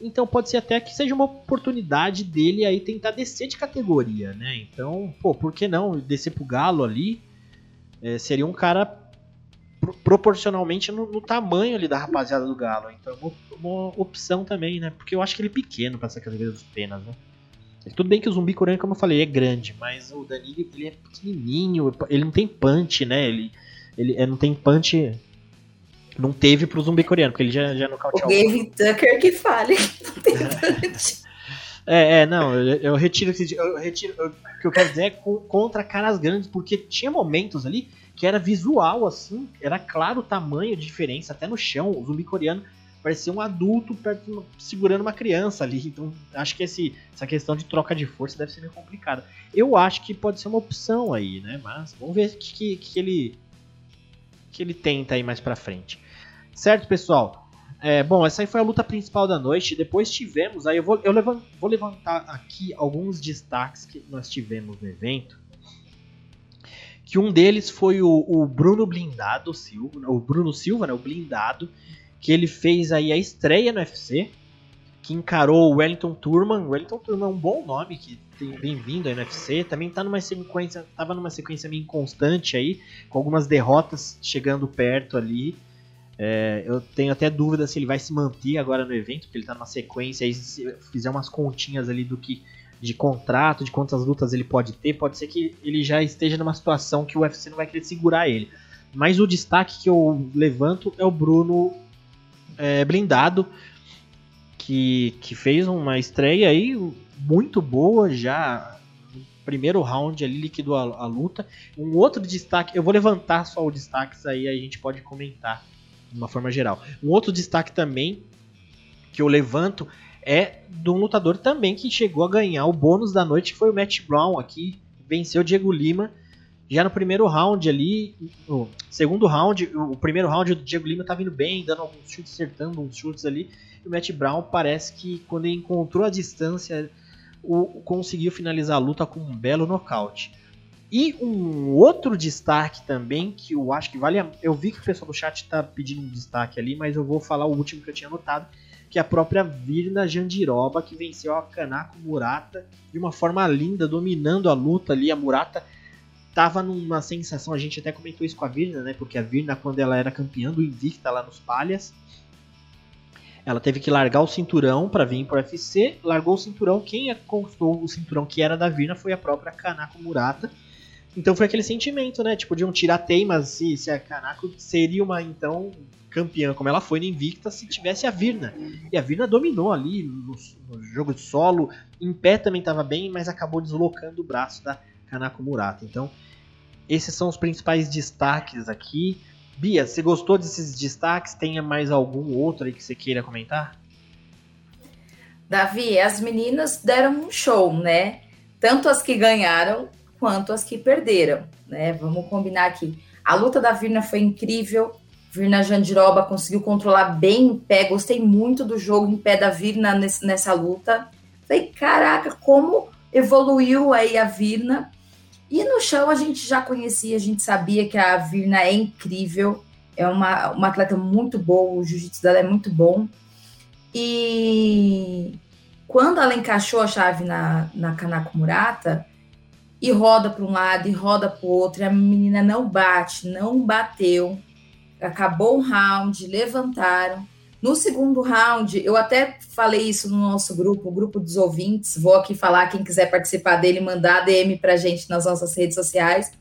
Então pode ser até que seja uma oportunidade dele aí tentar descer de categoria, né? Então, pô, por que não descer pro Galo ali? É, seria um cara pro, proporcionalmente no, no, tamanho ali da rapaziada do Galo. Então uma, uma, opção também, né? Porque eu acho que ele é pequeno para essa categoria dos penas, né? Tudo bem que o zumbi coreano, como eu falei, é grande, mas o Danilo ele é pequenininho, ele não tem punch, né? Ele, ele é, não tem punch não teve pro zumbi coreano, porque ele já, já nocauteou. O Gavin Tucker que fale. Não tem *laughs* É, é, não, eu, eu retiro eu retiro, eu, o que eu quero dizer é contra caras grandes, porque tinha momentos ali que era visual, assim, era claro o tamanho de diferença, até no chão, o zumbi coreano parecia um adulto perto, segurando uma criança ali, então acho que esse, essa questão de troca de força deve ser meio complicada. Eu acho que pode ser uma opção aí, né, mas vamos ver o que, que, que, ele que ele tenta aí mais pra frente. Certo, pessoal? É, bom, essa aí foi a luta principal da noite. Depois tivemos, aí eu vou, eu levant, vou levantar aqui alguns destaques que nós tivemos no evento. Que um deles foi o, o Bruno Blindado Silva, o Bruno Silva, né, o Blindado, que ele fez aí a estreia no UFC, que encarou o Wellington Turman. O Wellington Turman é um bom nome que tem bem-vindo no UFC. Também tá numa sequência, tava numa sequência meio inconstante aí, com algumas derrotas chegando perto ali. É, eu tenho até dúvida se ele vai se manter agora no evento, porque ele está numa sequência. Aí, se fizer umas continhas ali do que de contrato, de quantas lutas ele pode ter, pode ser que ele já esteja numa situação que o UFC não vai querer segurar ele. Mas o destaque que eu levanto é o Bruno é, Blindado, que, que fez uma estreia aí muito boa já. Primeiro round ali liquidou a, a luta. Um outro destaque, eu vou levantar só os destaques aí, a gente pode comentar de uma forma geral. Um outro destaque também que eu levanto é de um lutador também que chegou a ganhar o bônus da noite, foi o Matt Brown aqui, venceu o Diego Lima já no primeiro round ali, no segundo round, o primeiro round o Diego Lima tá vindo bem, dando alguns chutes, acertando uns chutes ali. E o Matt Brown parece que quando ele encontrou a distância, o, conseguiu finalizar a luta com um belo nocaute. E um outro destaque também, que eu acho que vale. A... Eu vi que o pessoal do chat está pedindo um destaque ali, mas eu vou falar o último que eu tinha anotado, que é a própria Virna Jandiroba, que venceu a Kanako Murata de uma forma linda, dominando a luta ali. A Murata tava numa sensação, a gente até comentou isso com a Virna, né? Porque a Virna, quando ela era campeã do Invicta lá nos Palhas, ela teve que largar o cinturão para vir pro UFC, largou o cinturão, quem conquistou o cinturão que era da Virna foi a própria Kanako Murata. Então foi aquele sentimento, né? Tipo, de um tirateimas se, se a Kanako seria uma, então, campeã, como ela foi no Invicta, se tivesse a Virna. E a Virna dominou ali no, no jogo de solo, em pé também estava bem, mas acabou deslocando o braço da Kanako Murata. Então, esses são os principais destaques aqui. Bia, você gostou desses destaques? Tenha mais algum outro aí que você queira comentar? Davi, as meninas deram um show, né? Tanto as que ganharam quanto as que perderam, né? Vamos combinar aqui. A luta da Virna foi incrível. Virna Jandiroba conseguiu controlar bem o pé. Gostei muito do jogo em pé da Virna nessa luta. Falei, caraca, como evoluiu aí a Virna. E no chão a gente já conhecia, a gente sabia que a Virna é incrível, é uma, uma atleta muito boa, o jiu-jitsu dela é muito bom. E quando ela encaixou a chave na, na Kanako Murata, e roda para um lado e roda para o outro, e a menina não bate, não bateu, acabou o round, levantaram. No segundo round, eu até falei isso no nosso grupo, o grupo dos ouvintes. Vou aqui falar, quem quiser participar dele, mandar DM pra gente nas nossas redes sociais.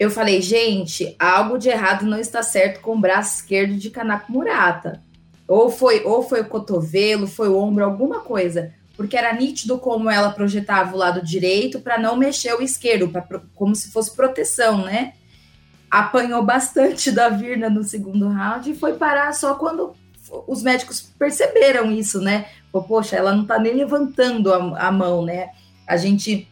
Eu falei, gente, algo de errado não está certo com o braço esquerdo de Kanako Murata. Ou foi, ou foi o cotovelo, foi o ombro, alguma coisa. Porque era nítido como ela projetava o lado direito para não mexer o esquerdo, pra, como se fosse proteção, né? Apanhou bastante *laughs* da Virna no segundo round e foi parar só quando os médicos perceberam isso, né? Poxa, ela não tá nem levantando a, a mão, né? A gente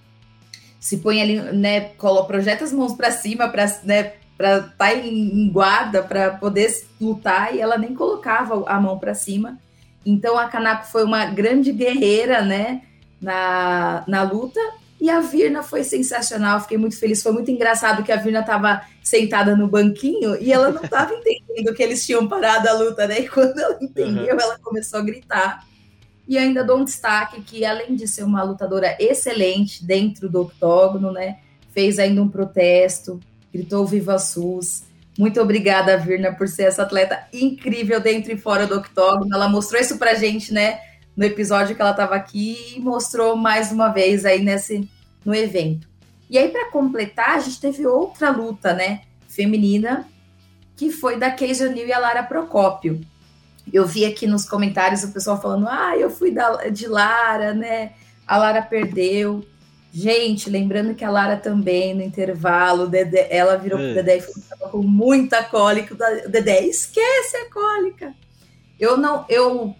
se põe ali, né? Cola, projeta as mãos para cima, para né, para estar tá em guarda, para poder lutar, e ela nem colocava a mão para cima. Então a Kanako foi uma grande guerreira, né? Na, na luta e a Virna foi sensacional, fiquei muito feliz. Foi muito engraçado que a Virna estava sentada no banquinho e ela não estava *laughs* entendendo que eles tinham parado a luta, né? E quando ela entendeu, uhum. ela começou a gritar. E ainda dou um destaque que, além de ser uma lutadora excelente dentro do octógono, né? Fez ainda um protesto, gritou Viva SUS. Muito obrigada, Virna, por ser essa atleta incrível dentro e fora do octógono. Ela mostrou isso pra gente, né? No episódio que ela estava aqui e mostrou mais uma vez aí nesse, no evento. E aí, para completar, a gente teve outra luta, né, feminina, que foi da Casey O'Neill e a Lara Procópio. Eu vi aqui nos comentários o pessoal falando: ah, eu fui da, de Lara, né? A Lara perdeu. Gente, lembrando que a Lara também, no intervalo, Dedé, ela virou é. pro Dedé e falou com muita cólica. O Dedé, esquece a cólica. Eu não, eu,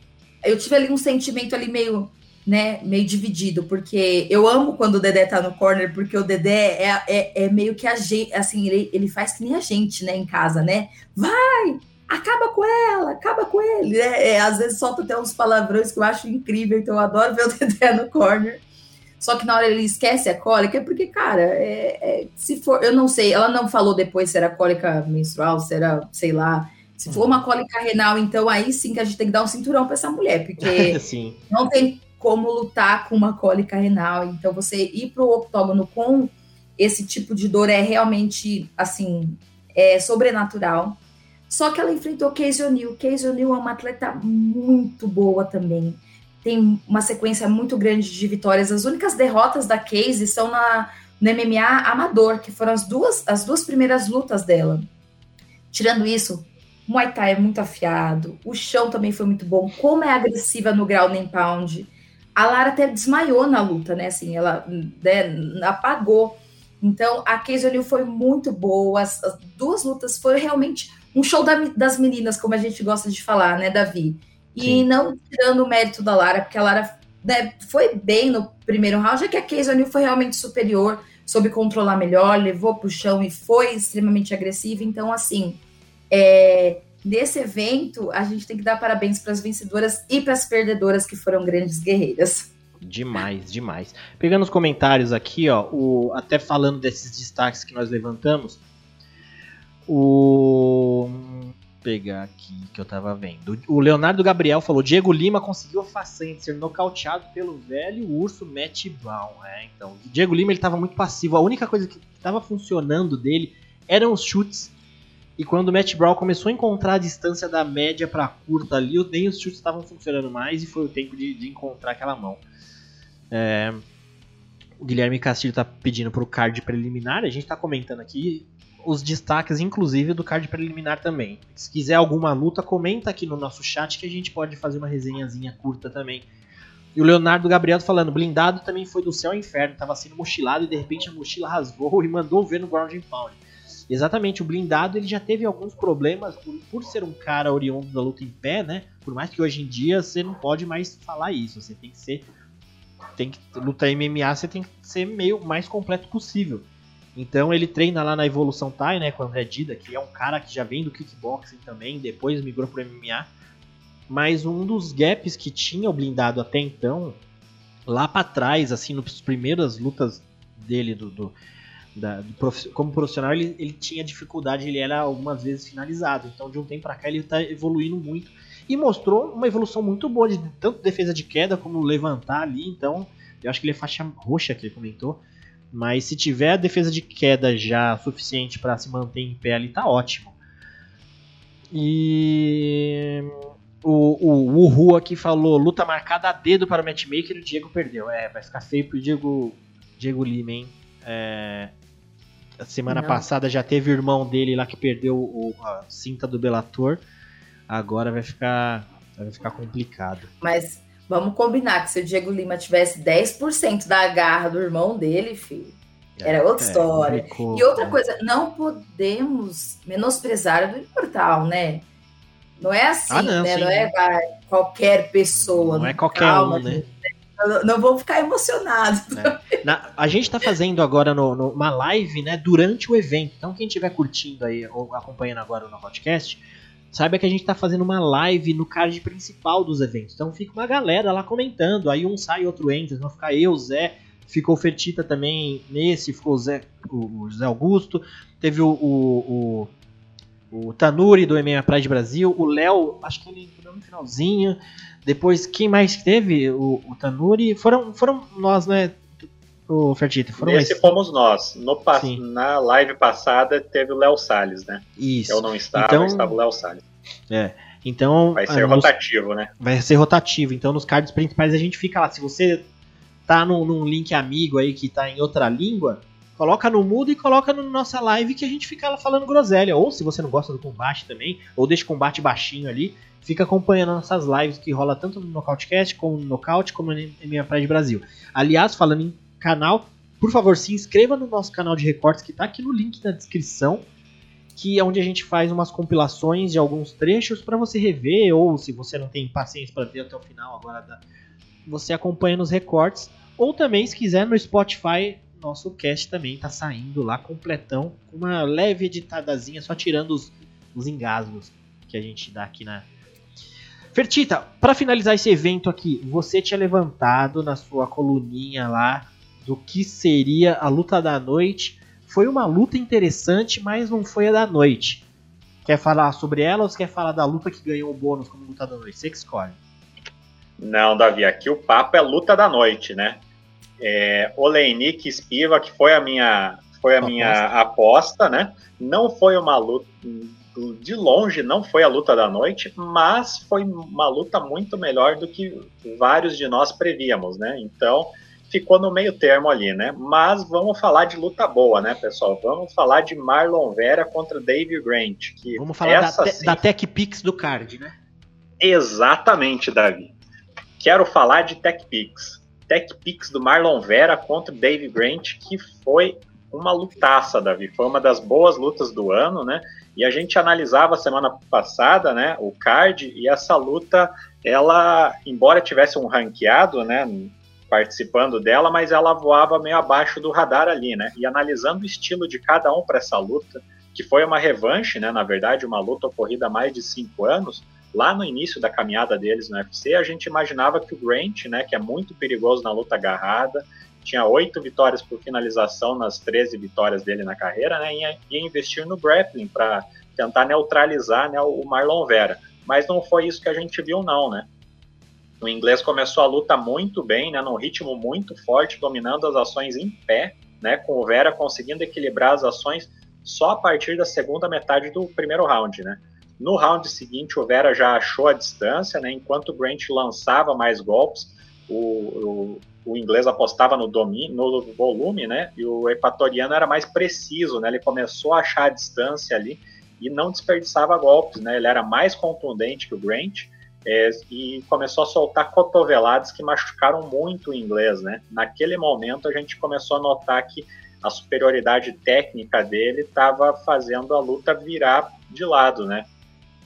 eu tive ali um sentimento ali meio né, meio dividido, porque eu amo quando o Dedé tá no corner, porque o Dedé é, é, é meio que a gente, assim, ele, ele faz que nem a gente, né, em casa, né? Vai! Acaba com ela, acaba com ele. É, é, às vezes solta até uns palavrões que eu acho incrível, então eu adoro ver o *laughs* Dedé no corner. Só que na hora ele esquece a cólica, é porque, cara, é, é, se for, eu não sei, ela não falou depois se era cólica menstrual, se era, sei lá, se for uma cólica renal, então aí sim que a gente tem que dar um cinturão para essa mulher, *laughs* porque não tem como lutar com uma cólica renal. Então, você ir para o octógono com esse tipo de dor é realmente, assim, é sobrenatural. Só que ela enfrentou Casey O'Neill. Casey O'Neill é uma atleta muito boa também. tem uma sequência muito grande de vitórias. As únicas derrotas da Casey são na, no MMA amador, que foram as duas, as duas primeiras lutas dela. Tirando isso, Muay Thai é muito afiado, o chão também foi muito bom, como é agressiva no ground and pound. A Lara até desmaiou na luta, né? Assim, ela né, apagou. Então, a Casey O'Neill foi muito boa. As, as, duas lutas foram realmente um show da, das meninas, como a gente gosta de falar, né, Davi? E Sim. não tirando o mérito da Lara, porque a Lara né, foi bem no primeiro round, já que a Casey O'Neill foi realmente superior, soube controlar melhor, levou para o chão e foi extremamente agressiva. Então, assim, é, nesse evento, a gente tem que dar parabéns para as vencedoras e para as perdedoras que foram grandes guerreiras. Demais, demais. Pegando os comentários aqui, ó, o, até falando desses destaques que nós levantamos, o pegar aqui que eu tava vendo. O Leonardo Gabriel falou: Diego Lima conseguiu a façanha de ser nocauteado pelo velho urso Matt Brown. É, então, Diego Lima ele tava muito passivo. A única coisa que tava funcionando dele eram os chutes. E quando o Matt Brown começou a encontrar a distância da média para curta ali, nem os chutes estavam funcionando mais e foi o tempo de, de encontrar aquela mão. É, o Guilherme Castilho tá pedindo pro card preliminar, a gente tá comentando aqui os destaques, inclusive, do card preliminar também. Se quiser alguma luta, comenta aqui no nosso chat que a gente pode fazer uma resenhazinha curta também. E o Leonardo Gabriel falando, blindado também foi do céu ao inferno, tava sendo mochilado e de repente a mochila rasgou *laughs* e mandou ver no ground and pound. Exatamente, o blindado ele já teve alguns problemas por, por ser um cara oriundo da luta em pé, né? Por mais que hoje em dia você não pode mais falar isso, você tem que ser tem que lutar MMA, você tem que ser meio mais completo possível. Então ele treina lá na Evolução Thai, né, com o André Dida, que é um cara que já vem do kickboxing também, depois migrou pro MMA. Mas um dos gaps que tinha o blindado até então, lá para trás, assim, nas primeiras lutas dele do, do, da, prof, como profissional, ele, ele tinha dificuldade, ele era algumas vezes finalizado. Então de um tempo para cá ele tá evoluindo muito e mostrou uma evolução muito boa de tanto defesa de queda como levantar ali. Então eu acho que ele é faixa roxa que ele comentou. Mas se tiver a defesa de queda já suficiente para se manter em pé ali, tá ótimo. E o, o Uhu aqui falou: luta marcada a dedo para o matchmaker o Diego perdeu. É, vai ficar feio pro Diego, Diego Lima, hein? É, a semana Não. passada já teve o irmão dele lá que perdeu o, a cinta do Bellator. Agora vai ficar, vai ficar complicado. Mas Vamos combinar que se o Diego Lima tivesse 10% da garra do irmão dele, filho, era outra é, história. e outra coisa, não podemos menosprezar do imortal, né? Não é assim, ah, não, né? Sim. Não é vai, qualquer pessoa. Não é qualquer calma, um, né? Não, vou ficar emocionado. É. Na, a gente está fazendo agora no, no, uma live, né, durante o evento. Então, quem estiver curtindo aí ou acompanhando agora no podcast, saiba que a gente está fazendo uma live no card principal dos eventos. Então fica uma galera lá comentando. Aí um sai, outro entra. Então fica eu, Zé. Ficou Fertita também nesse. Ficou o, Zé, o José Augusto. Teve o, o, o, o Tanuri do MMA Pride Brasil. O Léo, acho que ele entrou no finalzinho. Depois, quem mais teve? O, o Tanuri. Foram, foram nós, né? o Fertita? Foram Esse mais... fomos nós. No, na live passada teve o Léo Salles, né? Isso. Eu não estava, então, estava o Léo Salles. É. Então. Vai ser rotativo, né? Vai ser rotativo. Então nos cards principais a gente fica lá. Se você tá num, num link amigo aí que tá em outra língua, coloca no mudo e coloca na no nossa live que a gente fica falando groselha. Ou se você não gosta do combate também, ou deixa o combate baixinho ali, fica acompanhando nossas lives que rola tanto no Nocautecast, como no Nocaute, como no MMA Pride Brasil. Aliás, falando em canal. Por favor, se inscreva no nosso canal de recortes que está aqui no link na descrição, que é onde a gente faz umas compilações de alguns trechos para você rever, ou se você não tem paciência para ver até o final, agora você acompanha nos recortes. Ou também, se quiser, no Spotify, nosso cast também está saindo lá completão, com uma leve editadazinha, só tirando os, os engasgos que a gente dá aqui na, Fertita, para finalizar esse evento aqui, você tinha levantado na sua coluninha lá do que seria a luta da noite. Foi uma luta interessante, mas não foi a da noite. Quer falar sobre ela ou você quer falar da luta que ganhou o bônus como luta da noite? Você que escolhe. Não, Davi, aqui o papo é luta da noite, né? É, Oleinik Spiva, que foi a minha, foi a aposta. minha aposta, né? Não foi uma luta, de longe não foi a luta da noite, mas foi uma luta muito melhor do que vários de nós prevíamos, né? Então ficou no meio termo ali, né? Mas vamos falar de luta boa, né, pessoal? Vamos falar de Marlon Vera contra Dave Grant. Que vamos falar da, te, da Tech Pix do card, né? Exatamente, Davi. Quero falar de Tech Pix. Tech Pix do Marlon Vera contra Dave Grant, que foi uma lutaça, Davi. Foi uma das boas lutas do ano, né? E a gente analisava semana passada, né, o card e essa luta, ela, embora tivesse um ranqueado, né, participando dela, mas ela voava meio abaixo do radar ali, né? E analisando o estilo de cada um para essa luta, que foi uma revanche, né? Na verdade, uma luta ocorrida há mais de cinco anos. Lá no início da caminhada deles no UFC, a gente imaginava que o Grant, né, que é muito perigoso na luta agarrada, tinha oito vitórias por finalização nas 13 vitórias dele na carreira, né? Ia, ia investir no grappling para tentar neutralizar né, o Marlon Vera. Mas não foi isso que a gente viu, não, né? O inglês começou a luta muito bem, né, num ritmo muito forte, dominando as ações em pé, né, com o Vera conseguindo equilibrar as ações só a partir da segunda metade do primeiro round, né. No round seguinte, o Vera já achou a distância, né, enquanto o Grant lançava mais golpes, o, o, o inglês apostava no domínio, no volume, né? E o equatoriano era mais preciso, né? Ele começou a achar a distância ali e não desperdiçava golpes, né? Ele era mais contundente que o Grant é, e começou a soltar cotoveladas que machucaram muito o inglês, né? Naquele momento a gente começou a notar que a superioridade técnica dele estava fazendo a luta virar de lado, né?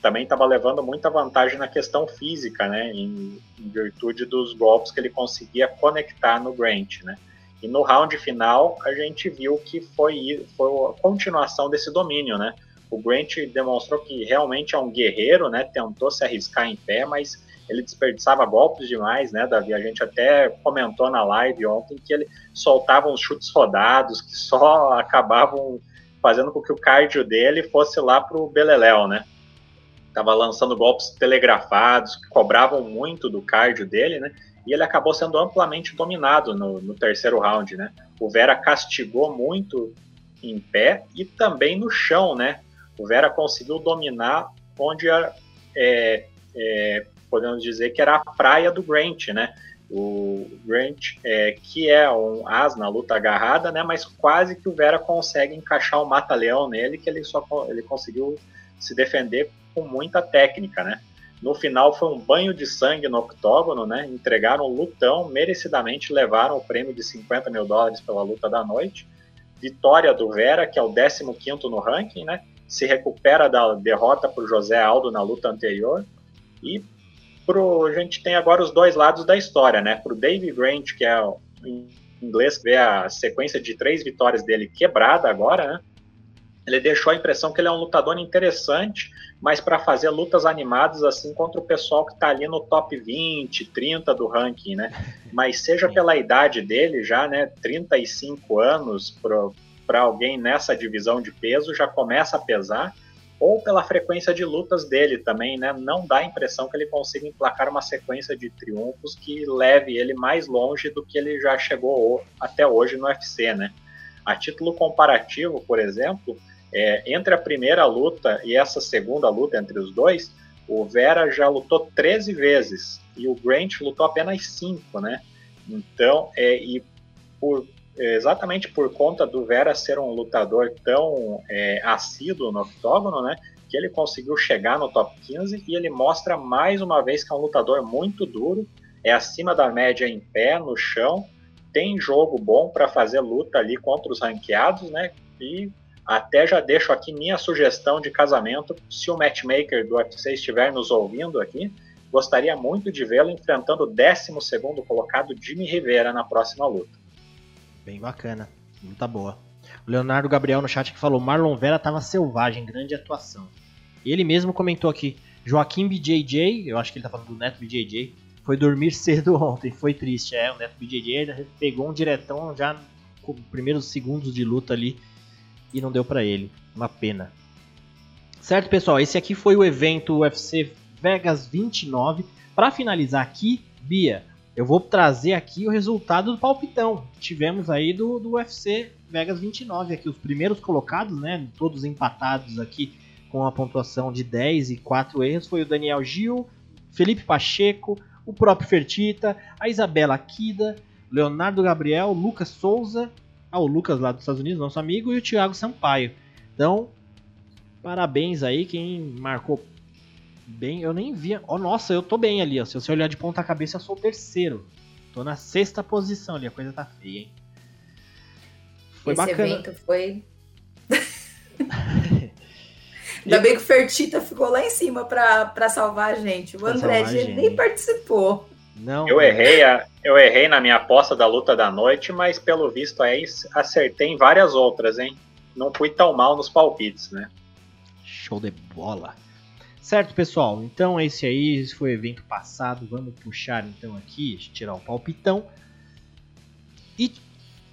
Também estava levando muita vantagem na questão física, né, em, em, virtude dos golpes que ele conseguia conectar no Grant, né. E no round final a gente viu que foi, foi a continuação desse domínio, né. O Grant demonstrou que realmente é um guerreiro, né, tentou se arriscar em pé, mas ele desperdiçava golpes demais, né, Davi? A gente até comentou na live ontem que ele soltava uns chutes rodados que só *laughs* acabavam fazendo com que o cardio dele fosse lá pro Beleléu, né? Estava lançando golpes telegrafados, que cobravam muito do cardio dele, né? E ele acabou sendo amplamente dominado no, no terceiro round, né? O Vera castigou muito em pé e também no chão, né? O Vera conseguiu dominar onde era, é, é, podemos dizer que era a praia do Grant, né? O Grant, é, que é um as na luta agarrada, né? Mas quase que o Vera consegue encaixar o mata-leão nele, que ele só ele conseguiu se defender com muita técnica, né? No final foi um banho de sangue no octógono, né? Entregaram o lutão, merecidamente levaram o prêmio de 50 mil dólares pela luta da noite. Vitória do Vera, que é o 15 no ranking, né? Se recupera da derrota para o José Aldo na luta anterior. E pro, a gente tem agora os dois lados da história, né? Para o Dave Grant, que é o inglês, que vê a sequência de três vitórias dele quebrada agora, né? Ele deixou a impressão que ele é um lutador interessante, mas para fazer lutas animadas assim contra o pessoal que está ali no top 20, 30 do ranking, né? *laughs* Mas seja pela idade dele já, né, 35 anos para alguém nessa divisão de peso já começa a pesar, ou pela frequência de lutas dele também, né? Não dá a impressão que ele consiga emplacar uma sequência de triunfos que leve ele mais longe do que ele já chegou até hoje no UFC, né? A título comparativo, por exemplo, é, entre a primeira luta e essa segunda luta entre os dois, o Vera já lutou 13 vezes e o Grant lutou apenas 5, né? Então, é, e por, exatamente por conta do Vera ser um lutador tão é, assíduo no octógono, né? Que ele conseguiu chegar no top 15 e ele mostra mais uma vez que é um lutador muito duro, é acima da média em pé, no chão, tem jogo bom para fazer luta ali contra os ranqueados, né? E até já deixo aqui minha sugestão de casamento. Se o matchmaker do UFC estiver nos ouvindo aqui, gostaria muito de vê-lo enfrentando o 12 colocado Jimmy Rivera na próxima luta. Bem bacana, luta boa. O Leonardo Gabriel no chat que falou: Marlon Vera estava selvagem, grande atuação. Ele mesmo comentou aqui: Joaquim BJJ, eu acho que ele tá falando do Neto BJJ, foi dormir *laughs* cedo ontem, foi triste. É, o Neto BJJ pegou um diretão já com os primeiros segundos de luta ali e não deu para ele. Uma pena. Certo, pessoal? Esse aqui foi o evento UFC Vegas 29. Para finalizar aqui, Bia, eu vou trazer aqui o resultado do palpitão. Tivemos aí do, do UFC Vegas 29 aqui, os primeiros colocados, né? Todos empatados aqui com a pontuação de 10 e 4 erros foi o Daniel Gil, Felipe Pacheco, o próprio Fertita, a Isabela Akida, Leonardo Gabriel, Lucas Souza, ah, o Lucas lá dos Estados Unidos, nosso amigo, e o Thiago Sampaio. Então, parabéns aí quem marcou bem. Eu nem via. Oh, nossa, eu tô bem ali. Ó. Se você olhar de ponta cabeça, eu sou o terceiro. Tô na sexta posição ali. A coisa tá feia, hein? Foi Esse bacana. evento foi. *laughs* Ainda bem que o Fertita ficou lá em cima pra, pra salvar a gente. O André nem participou. Não. Eu errei, a, eu errei na minha aposta da luta da noite, mas pelo visto aí acertei em várias outras, hein? Não fui tão mal nos palpites, né? Show de bola. Certo, pessoal? Então esse aí esse foi o evento passado. Vamos puxar então aqui, tirar o palpitão. E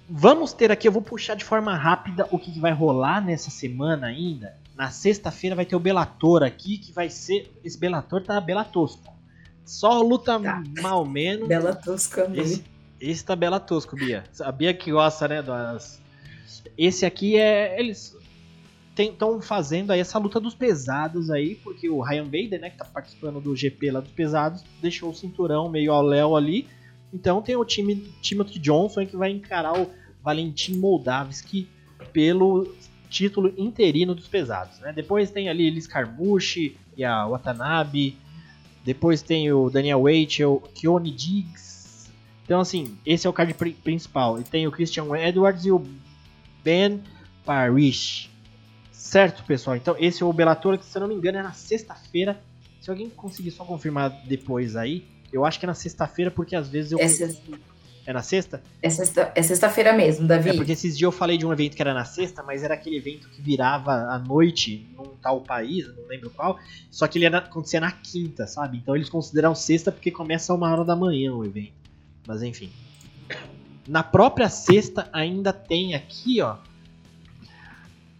vamos ter aqui, eu vou puxar de forma rápida o que vai rolar nessa semana ainda. Na sexta-feira vai ter o Belator aqui, que vai ser. Esse Belator tá Belatosco. Só luta tá. mal menos. Bela Tosca esse, esse tá Bela Tosco, Bia. A Bia que gosta, né? Das... Esse aqui é. Eles estão fazendo aí essa luta dos pesados aí, porque o Ryan Bader, né, que tá participando do GP lá dos pesados, deixou o cinturão meio ao léu ali. Então tem o time Timothy Johnson que vai encarar o Valentim Moldavski pelo título interino dos pesados. Né? Depois tem ali Elis Carmouche e a Watanabe. Depois tem o Daniel Waite, o Keone Diggs. Então, assim, esse é o card principal. E tem o Christian Edwards e o Ben Parrish. Certo, pessoal? Então, esse é o Bellator, que se eu não me engano é na sexta-feira. Se alguém conseguir só confirmar depois aí, eu acho que é na sexta-feira, porque às vezes eu. Essa... É na sexta? É sexta-feira é sexta mesmo, Davi. É porque esses dias eu falei de um evento que era na sexta, mas era aquele evento que virava à noite num tal país, não lembro qual. Só que ele era, acontecia na quinta, sabe? Então eles consideram sexta porque começa uma hora da manhã o evento. Mas enfim. Na própria sexta ainda tem aqui, ó,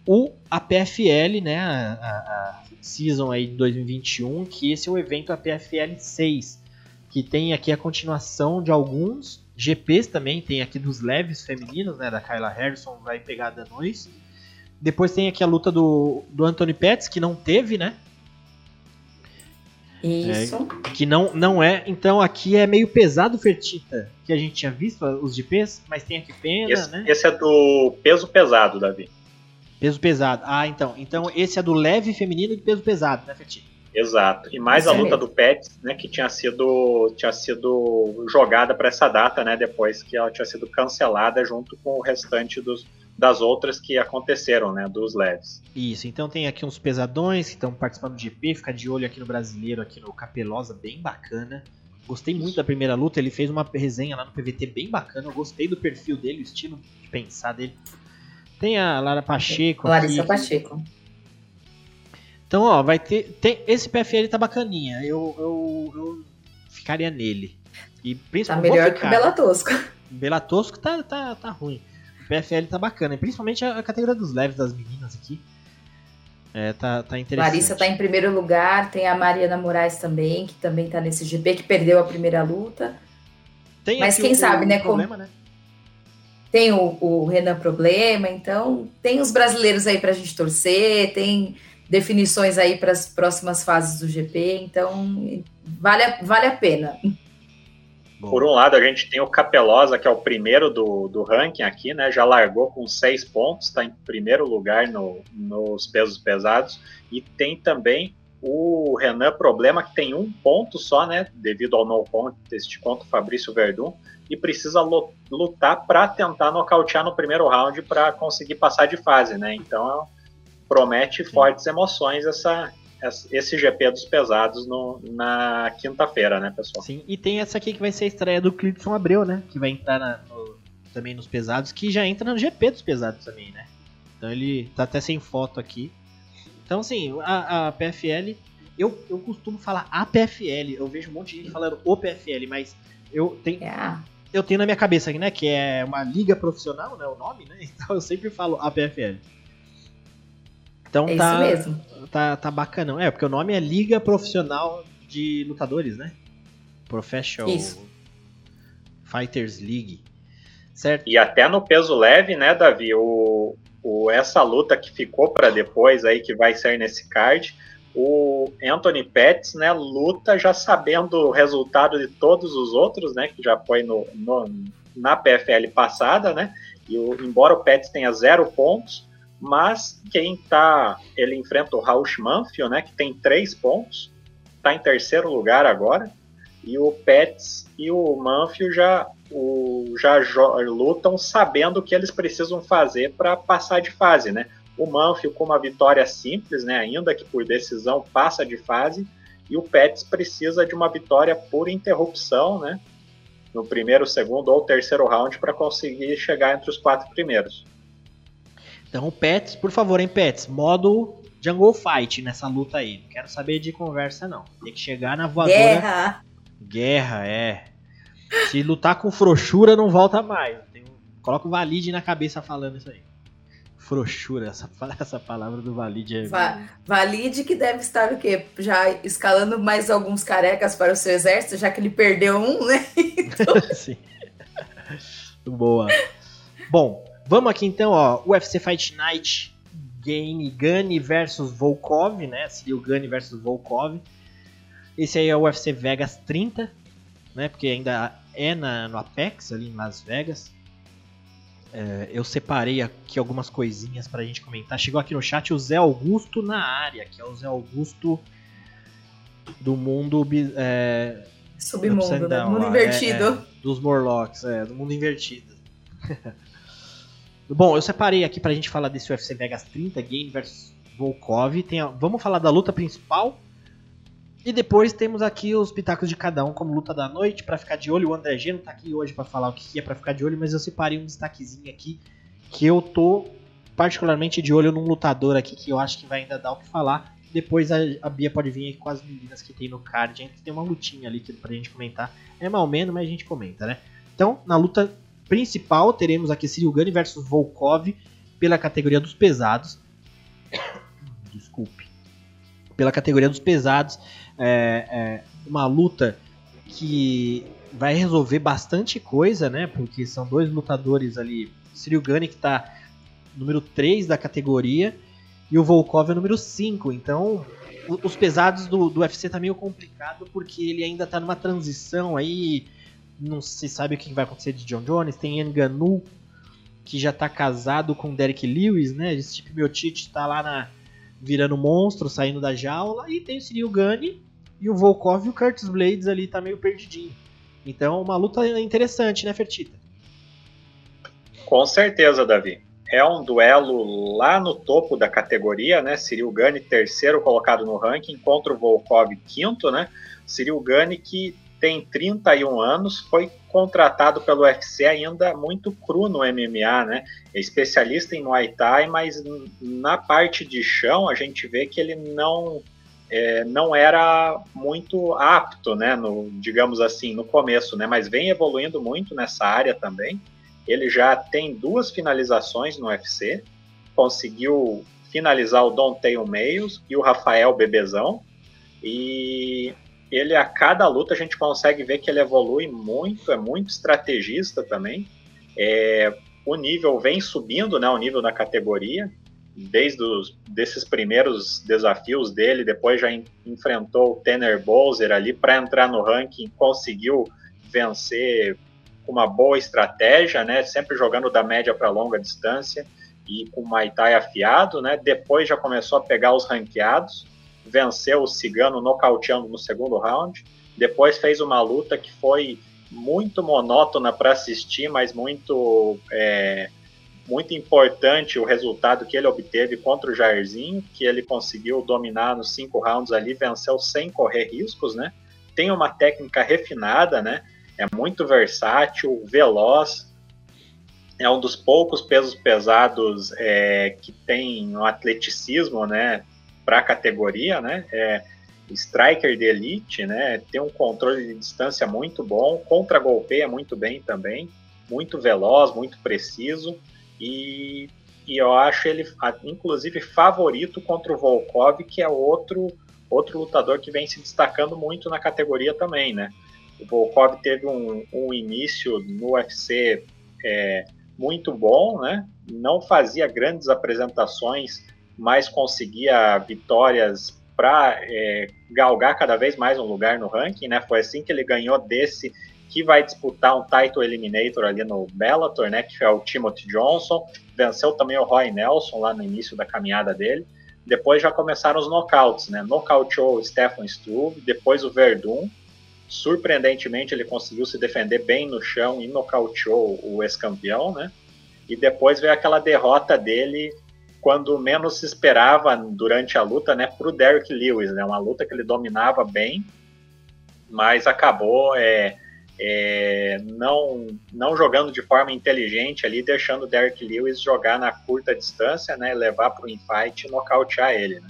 o APFL, né, a, a, a season aí de 2021, que esse é o evento APFL 6, que tem aqui a continuação de alguns GPs também, tem aqui dos leves femininos, né, da Kyla Harrison, vai pegar da noite. Depois tem aqui a luta do, do Anthony Pettis, que não teve, né? Isso. É, que não, não é. Então aqui é meio pesado Fertita, que a gente tinha visto os GPs, mas tem aqui pena, esse, né? Esse é do peso pesado, Davi. Peso pesado. Ah, então. Então esse é do leve feminino e peso pesado, né, Fertita? Exato. E mais a luta do Pets, né, que tinha sido, tinha sido jogada para essa data, né, depois que ela tinha sido cancelada junto com o restante dos, das outras que aconteceram, né, dos leves. Isso. Então tem aqui uns pesadões que estão participando do GP, fica de olho aqui no brasileiro, aqui no Capelosa, bem bacana. Gostei muito da primeira luta, ele fez uma resenha lá no PVT bem bacana, eu gostei do perfil dele, o estilo de pensar dele. Tem a Lara Pacheco Larissa aqui, Pacheco. Então, ó, vai ter. Tem, esse PFL tá bacaninha. Eu, eu, eu ficaria nele. E principalmente. Tá melhor que o Bela Tosco. Bela Tosco tá, tá, tá ruim. O PFL tá bacana. E principalmente a, a categoria dos leves das meninas aqui. É, tá, tá interessante. Larissa tá em primeiro lugar. Tem a Mariana Moraes também, que também tá nesse GP, que perdeu a primeira luta. Tem Mas quem o, sabe, o né? Problema, como... né? Tem o, o Renan Problema, então tem os brasileiros aí pra gente torcer, tem definições aí para as próximas fases do GP, então vale, a, vale a pena. Por um lado, a gente tem o Capelosa, que é o primeiro do, do ranking aqui, né? Já largou com seis pontos, está em primeiro lugar no, nos pesos pesados. E tem também o Renan Problema, que tem um ponto só, né? Devido ao no contest contra o Fabrício Verdun. E precisa lutar para tentar nocautear no primeiro round para conseguir passar de fase, né? Então promete Sim. fortes emoções essa, esse GP dos pesados no, na quinta-feira, né, pessoal? Sim, e tem essa aqui que vai ser a estreia do Clipson Abreu, né? Que vai entrar na, no, também nos pesados, que já entra no GP dos pesados também, né? Então ele tá até sem foto aqui. Então, assim, a, a PFL, eu, eu costumo falar a PFL, eu vejo um monte de gente falando o PFL, mas eu tenho. Yeah. É. Eu tenho na minha cabeça aqui, né? Que é uma liga profissional, né? O nome, né? *laughs* Então eu sempre falo a PFL. Então é tá, isso mesmo. Tá, tá bacana. É, porque o nome é Liga Profissional de Lutadores, né? Professional isso. Fighters League. Certo? E até no peso leve, né, Davi? O, o, essa luta que ficou para depois aí, que vai ser nesse card, o Anthony Pettis, né, luta já sabendo o resultado de todos os outros, né, que já foi no, no na PFL passada, né, e o, embora o Pettis tenha zero pontos, mas quem tá, ele enfrenta o Raul Manfio, né, que tem três pontos, está em terceiro lugar agora, e o Pettis e o Manfio já, o, já lutam sabendo o que eles precisam fazer para passar de fase, né? O Manfio com uma vitória simples, né, ainda que por decisão passa de fase, e o Pettis precisa de uma vitória por interrupção, né, no primeiro, segundo ou terceiro round para conseguir chegar entre os quatro primeiros. Então, Pets, por favor, hein, Pets, modo Jungle Fight nessa luta aí. Não quero saber de conversa, não. Tem que chegar na voadora. Guerra! Guerra, é. Se lutar com frouxura, não volta mais. Tem... Coloca o Valide na cabeça falando isso aí. Frouxura, essa, *laughs* essa palavra do Valide é. Va Valide que deve estar o quê? Já escalando mais alguns carecas para o seu exército, já que ele perdeu um, né? *laughs* Então... *laughs* Sim. Boa. Bom, Vamos aqui então, ó, UFC Fight Night Game Gunny versus Volkov, né? Seria o Gunny versus Volkov. Esse aí é o UFC Vegas 30, né? Porque ainda é na, no Apex, ali em Las Vegas. É, eu separei aqui algumas coisinhas pra gente comentar. Chegou aqui no chat o Zé Augusto na área, que é o Zé Augusto do mundo. É, Submundo, né? Mundo é, invertido. É, dos Morlocks, é, do mundo invertido. *laughs* Bom, eu separei aqui pra gente falar desse UFC Vegas 30, Game vs Volkov. Tem a, vamos falar da luta principal. E depois temos aqui os pitacos de cada um como luta da noite para ficar de olho. O André G não tá aqui hoje para falar o que é para ficar de olho, mas eu separei um destaquezinho aqui que eu tô particularmente de olho num lutador aqui que eu acho que vai ainda dar o que falar. Depois a, a Bia pode vir com as meninas que tem no card. A gente tem uma lutinha ali que, pra gente comentar. É mal menos, mas a gente comenta, né? Então, na luta principal, teremos aqui Siriugani versus Volkov pela categoria dos pesados. *coughs* Desculpe. Pela categoria dos pesados. É, é uma luta que vai resolver bastante coisa, né? Porque são dois lutadores ali. Siriugani que está número 3 da categoria e o Volkov é número 5. Então, os pesados do, do UFC tá meio complicado porque ele ainda tá numa transição aí não se sabe o que vai acontecer de John Jones. Tem Enganu, que já tá casado com Derek Lewis, né? Esse tipo Miotite tá lá na, virando monstro, saindo da jaula. E tem o Cyril Gane e o Volkov e o Curtis Blades ali tá meio perdidinho. Então, uma luta interessante, né, Fertita? Com certeza, Davi. É um duelo lá no topo da categoria, né? Cyril Gane, terceiro colocado no ranking, contra o Volkov, quinto, né? Cyril Gane que tem 31 anos, foi contratado pelo UFC ainda muito cru no MMA, né? É especialista em Muay Thai, mas na parte de chão a gente vê que ele não é, não era muito apto, né? No, digamos assim, no começo, né? Mas vem evoluindo muito nessa área também. Ele já tem duas finalizações no UFC, conseguiu finalizar o Don Tail Meios e o Rafael Bebezão. E ele a cada luta a gente consegue ver que ele evolui muito, é muito estrategista também. É, o nível vem subindo, né, o nível da categoria, desde os desses primeiros desafios dele, depois já enfrentou o Tanner Bowser ali para entrar no ranking, conseguiu vencer com uma boa estratégia, né, sempre jogando da média para longa distância e com o Muay Thai afiado, né, depois já começou a pegar os ranqueados, venceu o Cigano nocauteando no segundo round. Depois fez uma luta que foi muito monótona para assistir, mas muito é, muito importante o resultado que ele obteve contra o Jairzinho, que ele conseguiu dominar nos cinco rounds ali, venceu sem correr riscos, né? Tem uma técnica refinada, né? É muito versátil, veloz, é um dos poucos pesos pesados é, que tem um atleticismo, né? Para a categoria, né? É striker de elite, né? Tem um controle de distância muito bom, contra golpeia muito bem também, muito veloz, muito preciso e, e eu acho ele inclusive favorito contra o Volkov, que é outro outro lutador que vem se destacando muito na categoria também, né? O Volkov teve um, um início no UFC é, muito bom, né? Não fazia grandes apresentações, mas conseguia vitórias para é, galgar cada vez mais um lugar no ranking, né? Foi assim que ele ganhou desse que vai disputar um title eliminator ali no Bellator, né? Que é o Timothy Johnson. Venceu também o Roy Nelson lá no início da caminhada dele. Depois já começaram os knockouts, né? Nocauteou o Stefan Struve, depois o Verdun. Surpreendentemente, ele conseguiu se defender bem no chão e nocauteou o ex-campeão, né? E depois veio aquela derrota dele quando menos se esperava durante a luta, né? Para o Derrick Lewis, né? Uma luta que ele dominava bem, mas acabou é, é, não, não jogando de forma inteligente ali, deixando o Derrick Lewis jogar na curta distância, né? Levar para o infight e nocautear ele, né?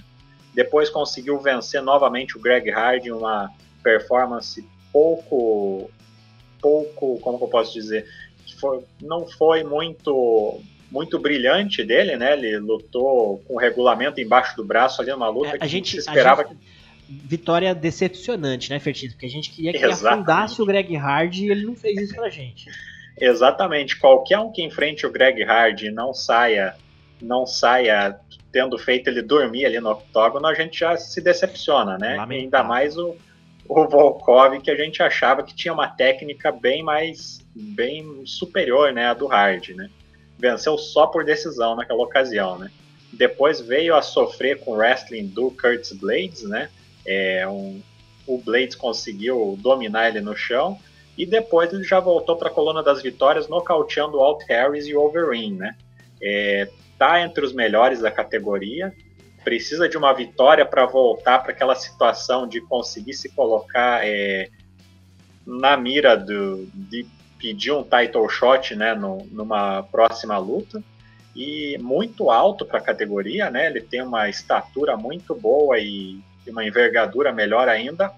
Depois conseguiu vencer novamente o Greg Hardy, uma performance pouco, pouco, como eu posso dizer, foi, não foi muito muito brilhante dele, né? Ele lutou com o regulamento embaixo do braço ali numa luta é, a que gente, se esperava gente, Vitória decepcionante, né, Fertinho? Porque a gente queria que Exatamente. afundasse o Greg Hardy e ele não fez isso pra gente. *laughs* Exatamente. Qualquer um que enfrente o Greg Hardy e não saia, não saia tendo feito ele dormir ali no octógono, a gente já se decepciona, né? Ainda mais o, o Volkov, que a gente achava que tinha uma técnica bem mais bem superior, né, a do Hard, né? Venceu só por decisão naquela ocasião, né? Depois veio a sofrer com o wrestling do Curtis Blades, né? É, um, o Blades conseguiu dominar ele no chão e depois ele já voltou para a coluna das vitórias, nocauteando o Alt Harris e o Overeem, né? É, tá entre os melhores da categoria, precisa de uma vitória para voltar para aquela situação de conseguir se colocar é, na mira do, de pedir um title shot né, no, numa próxima luta. E muito alto para a categoria, né? Ele tem uma estatura muito boa e uma envergadura melhor ainda.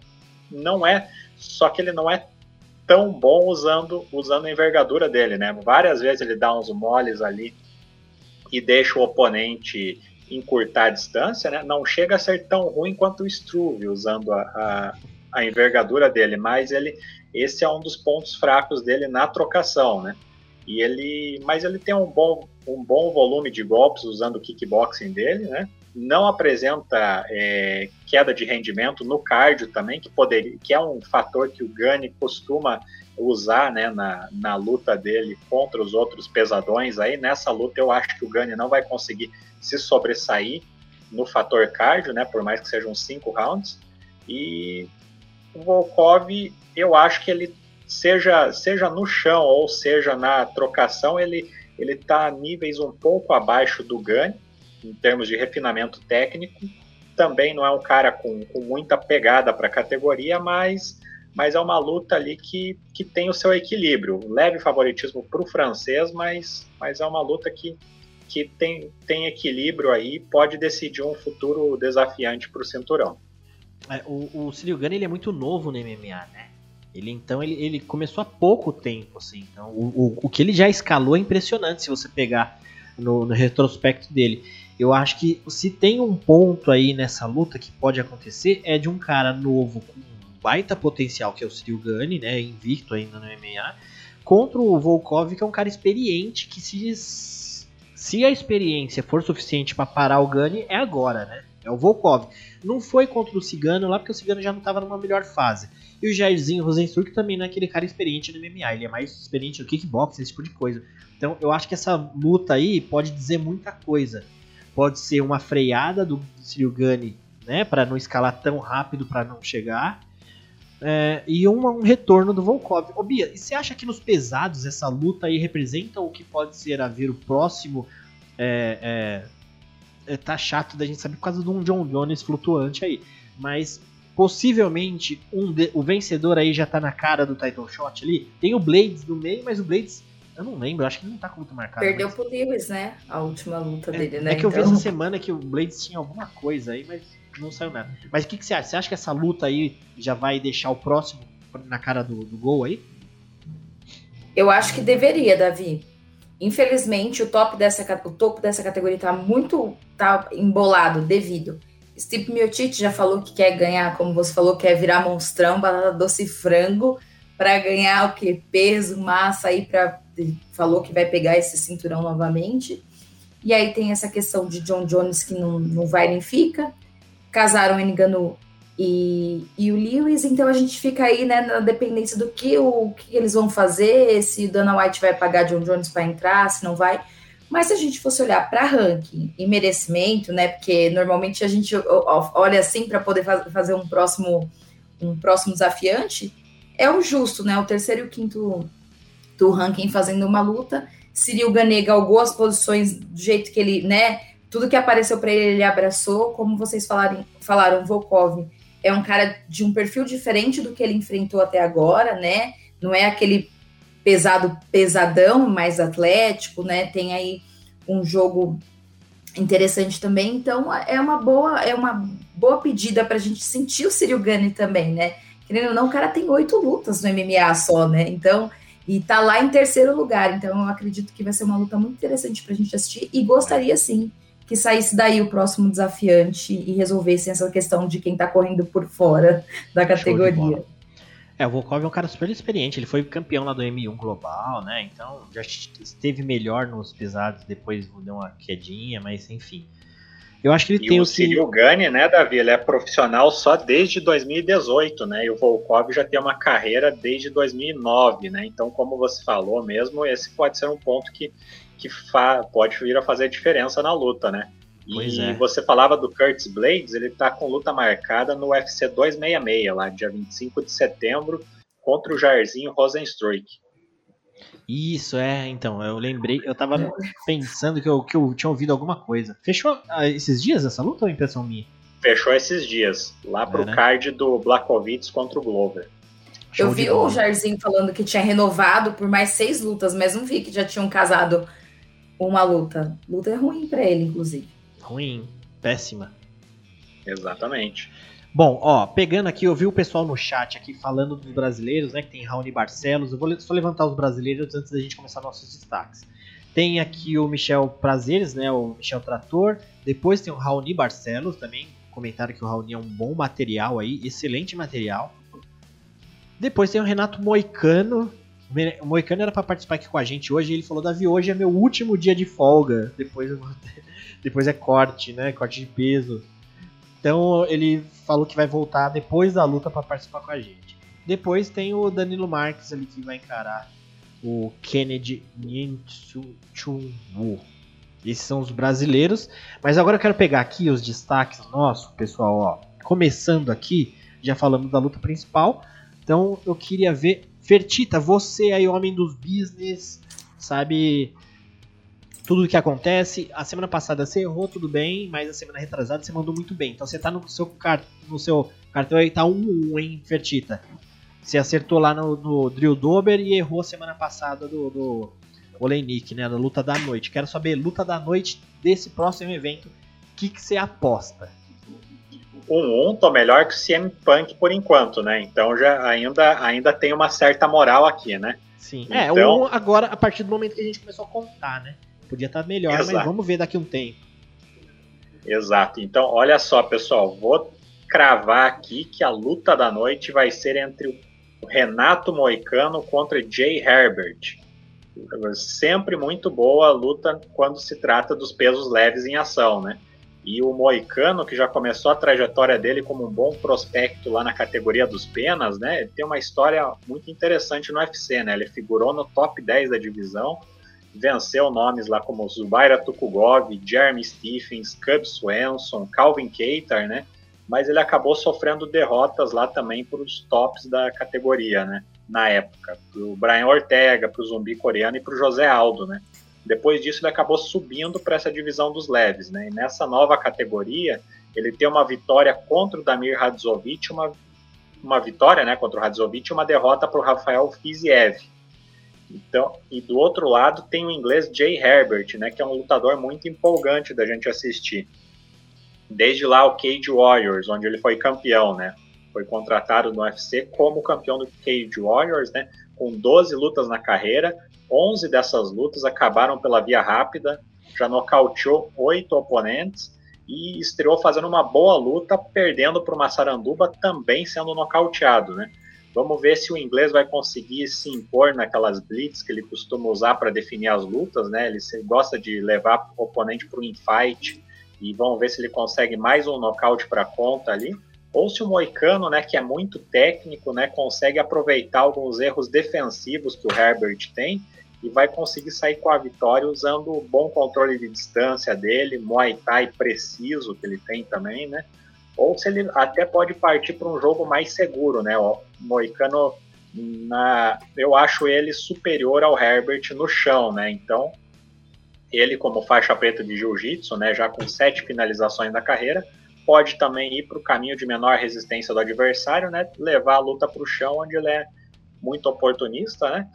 Não é, só que ele não é tão bom usando, usando a envergadura dele, né? Várias vezes ele dá uns moles ali e deixa o oponente encurtar a distância, né? Não chega a ser tão ruim quanto o Struve usando a, a, a, envergadura dele, mas ele esse é um dos pontos fracos dele na trocação, né? E ele, mas ele tem um bom, um bom volume de golpes usando o kickboxing dele, né? Não apresenta é, queda de rendimento no cardio também, que poderia, que é um fator que o Gani costuma usar, né, na, na luta dele contra os outros pesadões. Aí nessa luta eu acho que o Gani não vai conseguir se sobressair no fator cardio, né, por mais que sejam cinco rounds. E o Volkov, eu acho que ele seja seja no chão ou seja na trocação, ele ele está a níveis um pouco abaixo do Gani em termos de refinamento técnico. Também não é um cara com, com muita pegada para a categoria, mas mas é uma luta ali que, que tem o seu equilíbrio. Leve favoritismo para o francês, mas, mas é uma luta que, que tem, tem equilíbrio aí, pode decidir um futuro desafiante para o cinturão. É, o, o Cyril Gane, ele é muito novo no MMA, né? Ele então ele, ele começou há pouco tempo, assim. Então o, o, o que ele já escalou é impressionante se você pegar no, no, retrospecto dele. Eu acho que se tem um ponto aí nessa luta que pode acontecer é de um cara novo com um baita potencial, que é o Cyril Gane, né? Invicto ainda no MMA, contra o Volkov, que é um cara experiente que se se a experiência for suficiente para parar o Gani, é agora, né? É o Volkov. Não foi contra o Cigano lá, porque o Cigano já não estava numa melhor fase. E o Jairzinho Rosenstruck também não é aquele cara experiente no MMA, ele é mais experiente no kickboxing, esse tipo de coisa. Então eu acho que essa luta aí pode dizer muita coisa. Pode ser uma freada do Cyril né, para não escalar tão rápido para não chegar. É, e um, um, retorno do Volkov. Ô Bia, e você acha que nos pesados essa luta aí representa o que pode ser a ver o próximo? É, é, tá chato da gente saber por causa de um John Jones flutuante aí. Mas possivelmente um de, o vencedor aí já tá na cara do title shot ali. Tem o Blades no meio, mas o Blades. Eu não lembro, acho que ele não tá com muito marcado. Perdeu mas... pro Lewis, né? A última luta é, dele, né? É que então... eu vi então essa semana que o Blades tinha alguma coisa aí, mas não saiu nada. Mas o que, que, você acha? Você acha que essa luta aí já vai deixar o próximo na cara do, do gol aí? Eu acho que deveria, Davi. Infelizmente, o top dessa, o topo dessa categoria tá muito tá embolado devido. Steve Miocic já falou que quer ganhar, como você falou, quer virar monstrão, batata doce frango para ganhar o que? Peso, massa aí para falou que vai pegar esse cinturão novamente. E aí tem essa questão de John Jones que não, não vai nem fica. Casaram Engano e, e o Lewis, então a gente fica aí né, na dependência do que, o, que eles vão fazer, se o Dana White vai pagar John Jones para entrar, se não vai. Mas se a gente fosse olhar para ranking e merecimento, né? Porque normalmente a gente olha assim para poder fazer um próximo um próximo desafiante, é o justo, né? O terceiro e o quinto do ranking fazendo uma luta. Cyril Gane galgou as posições do jeito que ele, né? Tudo que apareceu para ele, ele abraçou. Como vocês falaram, falaram, Volkov é um cara de um perfil diferente do que ele enfrentou até agora, né? Não é aquele pesado, pesadão, mais atlético, né? Tem aí um jogo interessante também. Então é uma boa, é uma boa pedida para a gente sentir o Cyril Gane também, né? Querendo ou não, o cara tem oito lutas no MMA só, né? Então e tá lá em terceiro lugar. Então eu acredito que vai ser uma luta muito interessante para a gente assistir e gostaria sim que saísse daí o próximo desafiante e resolvesse essa questão de quem tá correndo por fora da categoria. É, o Volkov é um cara super experiente, ele foi campeão lá do M1 Global, né? Então já esteve melhor nos pesados, depois deu uma quedinha, mas enfim. Eu acho que ele e tem o o Cyril Gane, né, Davi? Ele é profissional só desde 2018, né? E o Volkov já tem uma carreira desde 2009, né? Então, como você falou mesmo, esse pode ser um ponto que, que pode vir a fazer diferença na luta, né? Pois e é. você falava do Curtis Blades, ele tá com luta marcada no UFC 266, lá dia 25 de setembro, contra o Jairzinho Rosenstruik. Isso, é, então, eu lembrei, eu tava pensando que eu, que eu tinha ouvido alguma coisa. Fechou ah, esses dias essa luta ou é impressão minha? Fechou esses dias, lá pro É, né? card do Blakovic contra o Glover. Show eu vi o Jairzinho falando que tinha renovado por mais seis lutas, mas não vi que já tinham casado uma luta. Luta é ruim pra ele, inclusive. Ruim, péssima. Exatamente. Bom, ó, pegando aqui, eu vi o pessoal no chat aqui falando dos brasileiros, né? Que tem Raoni Barcelos. Eu vou só levantar os brasileiros antes da gente começar nossos destaques. Tem aqui o Michel Prazeres, né? O Michel Trator. Depois tem o Raoni Barcelos também. Comentaram que o Raoni é um bom material aí, excelente material. Depois tem o Renato Moicano. O Moicano era pra participar aqui com a gente hoje. e Ele falou: Davi, hoje é meu último dia de folga. Depois, ter- *laughs* depois é corte, né? Corte de peso. Então ele falou que vai voltar depois da luta para participar com a gente. Depois tem o Danilo Marques ali que vai encarar o Kennedy Nintsuchunwu. Esses são os brasileiros. Mas agora eu quero pegar aqui os destaques nossos, pessoal. Ó. Começando aqui, já falamos da luta principal. Então eu queria ver. Fertita, você aí, homem dos business, sabe tudo o que acontece. A semana passada você errou, tudo bem, mas a semana retrasada você mandou muito bem. Então você tá no seu, car no seu cartão aí, tá 1-1, hein, Fertita? Você acertou lá no, no Drill Dober e errou a semana passada do, do Olenik, né? Da luta da noite. Quero saber, luta da noite desse próximo evento, o que, que você aposta? 1-1, tô melhor que o CM Punk por enquanto, né? Então já ainda, ainda tem uma certa moral aqui, né? Sim. É, Então- um agora, a partir do momento que a gente começou a contar, né? Podia estar melhor, mas Exato. vamos ver daqui um tempo. Exato. Então, olha só, pessoal, vou cravar aqui que a luta da noite vai ser entre o Renato Moicano contra Jay Herbert. Sempre muito boa a luta quando se trata dos pesos leves em ação, né? E o Moicano, que já começou a trajetória dele como um bom prospecto lá na categoria dos penas, né? Ele tem uma história muito interessante no UFC, né? Ele figurou no top 10 da divisão, venceu nomes lá como Zubaira Tukugov, Jeremy Stephens, Cub Swanson, Calvin Keitar, né? Mas ele acabou sofrendo derrotas lá também para os tops da categoria, né? Na época, para o Brian Ortega, para o Zumbi coreano e para o José Aldo, né? Depois disso, ele acabou subindo para essa divisão dos leves, né? E nessa nova categoria, ele tem uma vitória contra o Damir Radzovic, uma, uma vitória, né, contra o Radzovic e uma derrota para o Rafael Fiziev. Então, e do outro lado tem o inglês Jay Herbert, né, que é um lutador muito empolgante da gente assistir. Desde lá o Cage Warriors, onde ele foi campeão, né? Foi contratado no UFC como campeão do Cage Warriors, né? Com 12 lutas na carreira, 11 dessas lutas acabaram pela via rápida, já nocauteou oito oponentes e estreou fazendo uma boa luta, perdendo para o Massaranduba também sendo nocauteado, né? Vamos ver se o inglês vai conseguir se impor naquelas blitz que ele costuma usar para definir as lutas, né? Ele gosta de levar o oponente para o infight e vamos ver se ele consegue mais um nocaute para conta ali. Ou se o Moicano, né, que é muito técnico, né, consegue aproveitar alguns erros defensivos que o Herbert tem e vai conseguir sair com a vitória usando o bom controle de distância dele, Muay Thai preciso que ele tem também, né? Ou se ele até pode partir para um jogo mais seguro, né? O Moicano, na, eu acho ele superior ao Herbert no chão, né? Então, ele como faixa preta de jiu-jitsu, né, já com sete finalizações na carreira, pode também ir para o caminho de menor resistência do adversário, né, levar a luta para o chão, onde ele é muito oportunista, né,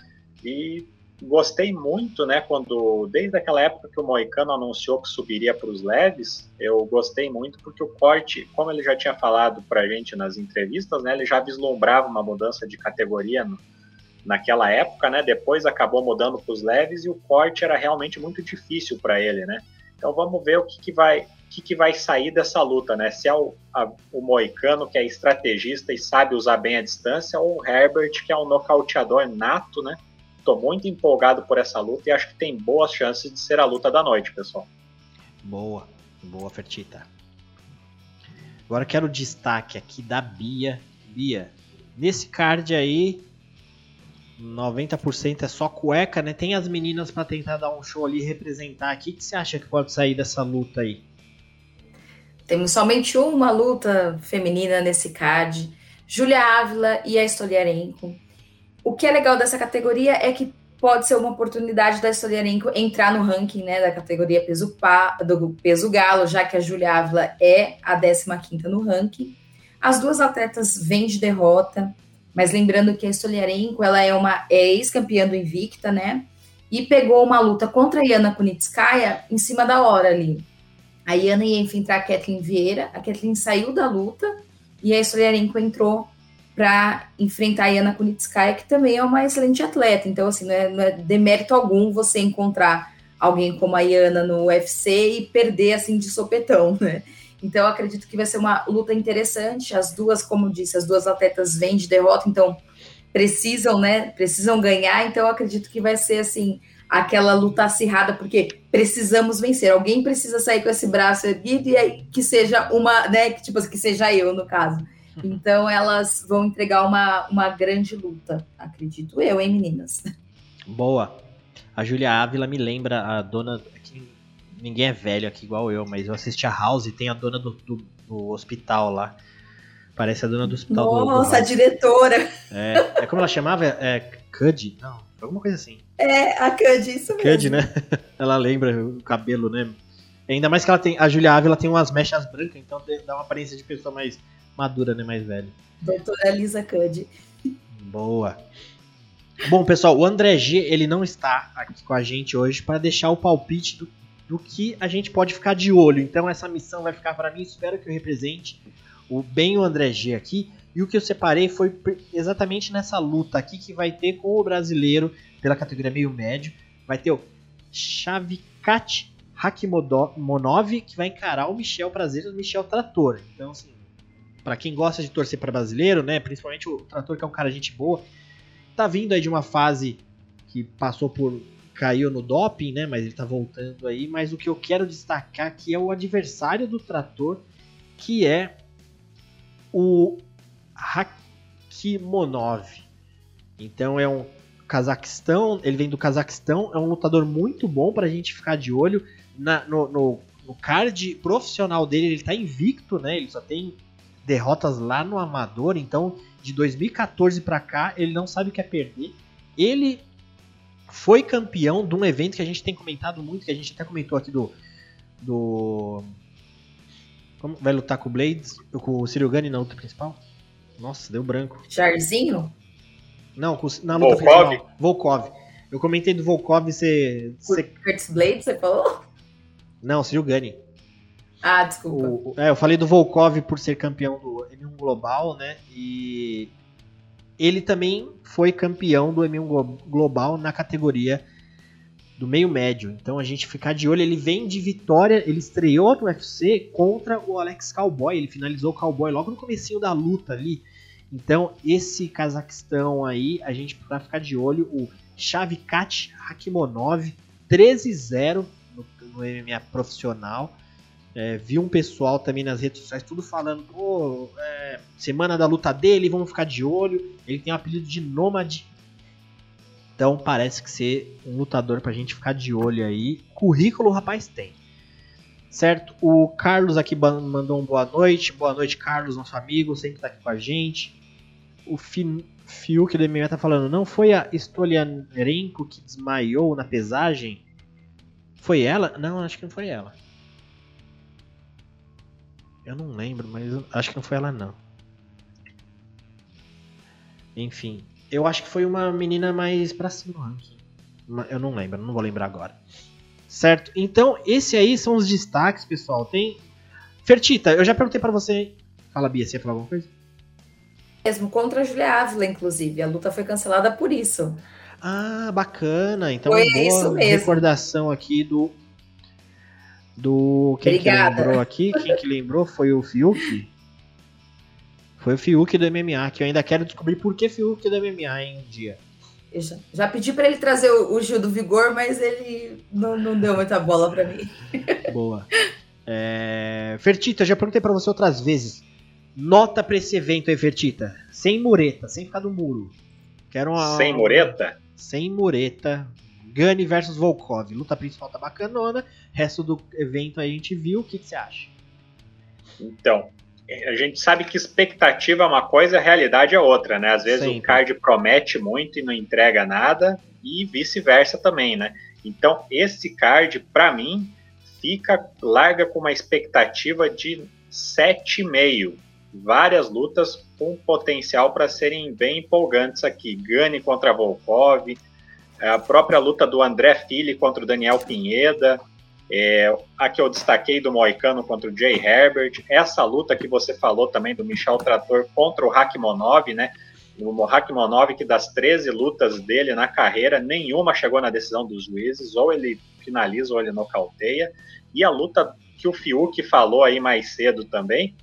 e gostei muito, né, quando desde aquela época que o Moicano anunciou que subiria para os leves, eu gostei muito porque o corte, como ele já tinha falado para a gente nas entrevistas, né, ele já vislumbrava uma mudança de categoria no, naquela época, né, depois acabou mudando para os leves e o corte era realmente muito difícil para ele, né. Então vamos ver o que, que vai o que, que vai sair dessa luta, né? Se é o, a, o Moicano, que é estrategista e sabe usar bem a distância, ou o Herbert, que é um nocauteador nato, né? Estou muito empolgado por essa luta e acho que tem boas chances de ser a luta da noite, pessoal. Boa, boa, Fertita. Agora quero o destaque aqui da Bia. Bia, nesse card aí, 90% é só cueca, né? Tem as meninas para tentar dar um show ali representar aqui. O que você acha que pode sair dessa luta aí? Temos somente uma luta feminina nesse card. Júlia Ávila e a Stoliarenko. O que é legal dessa categoria é que pode ser uma oportunidade da Stoliarenko entrar no ranking né, da categoria peso, pa, do peso galo, já que a Julia Ávila é a 15ª no ranking. As duas atletas vêm de derrota, mas lembrando que a Stoliarenko ela é uma é ex-campeã do Invicta, né? E pegou uma luta contra a Yana Kunitskaya em cima da hora ali. A Yana ia enfrentar a Kathleen Vieira, a Kathleen saiu da luta e a Stoliarenko entrou para enfrentar a Yana Kunitskaya, que também é uma excelente atleta. Então, assim, não é, não é demérito algum você encontrar alguém como a Yana no UFC e perder, assim, de sopetão, né? Então, acredito que vai ser uma luta interessante. As duas, como disse, as duas atletas vêm de derrota, então precisam, né? Precisam ganhar. Então, acredito que vai ser, assim, aquela luta acirrada, porque precisamos vencer. Alguém precisa sair com esse braço erguido e aí que seja uma, né? Que, tipo, que seja eu, no caso. Então elas vão entregar uma, uma grande luta, acredito eu, hein, meninas? Boa. A Julia Ávila me lembra a dona. Ninguém é velho aqui igual eu, mas eu assisti a House e tem a dona do, do, do hospital lá. Parece a dona do hospital Nossa, do, a diretora! É, é como ela chamava? É Cud? Não, alguma coisa assim. É, a Cud, isso mesmo. Cud, né? *laughs* Ela lembra o cabelo, né? Ainda mais que ela tem. A Julia Ávila tem umas mechas brancas, então dá uma aparência de pessoa mais madura, né? Mais velha. Doutora Lisa Cud. Boa. Bom, pessoal, o André G, ele não está aqui com a gente hoje para deixar o palpite do, do que a gente pode ficar de olho. Então essa missão vai ficar para mim, espero que eu represente o bem o André G aqui. E o que eu separei foi exatamente nessa luta aqui que vai ter com o brasileiro pela categoria meio médio. Vai ter o Chavikat Hakimonov que vai encarar o Michel Prazeres, o Michel Trator. Então, assim, para quem gosta de torcer para brasileiro, né, principalmente o Trator que é um cara gente boa, tá vindo aí de uma fase que passou por caiu no doping, né, mas ele tá voltando aí, mas o que eu quero destacar aqui é o adversário do Trator, que é o Hakimonov. Então é um Cazaquistão, ele vem do Cazaquistão, é um lutador muito bom para a gente ficar de olho na, no, no, no, card profissional dele. Ele tá invicto, né? Ele só tem derrotas lá no Amador, então de 2014 para cá ele não sabe o que é perder. Ele foi campeão de um evento que a gente tem comentado muito, que a gente até comentou aqui do do como vai lutar com o Blades, com o Gane na luta principal? Nossa, deu branco. Jarzinho? Não, na luta Volkov. principal. Volkov. Eu comentei do Volkov ser. ser... Curtis Blades, você falou? Não, Gane. Ah, desculpa. O, é, eu falei do Volkov por ser campeão do M1 Global, né? E ele também foi campeão do M1 Global na categoria do meio médio. Então a gente ficar de olho, ele vem de vitória, ele estreou no UFC contra o Alex Cowboy, ele finalizou o Cowboy logo no comecinho da luta ali. Então, esse Cazaquistão aí, a gente vai ficar de olho, o Shavikat Hakimonov 13-0 no, no MMA profissional. É, vi um pessoal também nas redes sociais tudo falando, pô, é, semana da luta dele, vamos ficar de olho. Ele tem o apelido de Nômade. Então parece que ser um lutador pra gente ficar de olho aí. Currículo o rapaz tem. Certo? O Carlos aqui mandou um boa noite. Boa noite, Carlos, nosso amigo, sempre tá aqui com a gente. O Fiuk do MMA tá falando, não foi a Stoliarenko que desmaiou na pesagem? Foi ela? Não, acho que não foi ela. Eu não lembro, mas acho que não foi ela não. Enfim, eu acho que foi uma menina mais pra cima Eu não lembro, não vou lembrar agora. Certo? Então, esse aí são os destaques, pessoal. Tem. Fertita, eu já perguntei para você. Fala, Bia, você ia falar alguma coisa? Mesmo contra a Julia Ávila, inclusive. A luta foi cancelada por isso. Ah, bacana. Então, foi boa isso mesmo. recordação aqui do do. Quem Obrigada. que lembrou aqui? Quem que lembrou foi o Fiuk? Foi o Fiuk do MMA, que eu ainda quero descobrir por que Fiuk do MMA em um dia. Eu já, já pedi para ele trazer o, o, Gil do Vigor, mas ele não, não deu muita bola para mim. *laughs* Boa. É... Fertita, eu já perguntei para você outras vezes. Nota para esse evento aí, Fertita. Sem mureta, sem ficar no muro. Quero uma, sem mureta? Sem mureta. Gani versus Volkov. Luta principal tá bacanona. Resto do evento a gente viu. O que, que você acha? Então, a gente sabe que expectativa é uma coisa, a realidade é outra, né? Às vezes Sempre. o card promete muito e não entrega nada, e vice-versa também, né? Então, esse card, para mim, fica larga com uma expectativa de 7,5. Várias lutas com potencial para serem bem empolgantes aqui. Gane contra Volkov, a própria luta do André Fili contra o Daniel Pinheda, é, a que eu destaquei do Moicano contra o Jay Herbert, essa luta que você falou também do Michel Trator contra o Hakimonov, né? O Hakimonov, que das 13 lutas dele na carreira, nenhuma chegou na decisão dos juízes, ou ele finaliza ou ele nocauteia. E a luta que o Fiuk falou aí mais cedo também,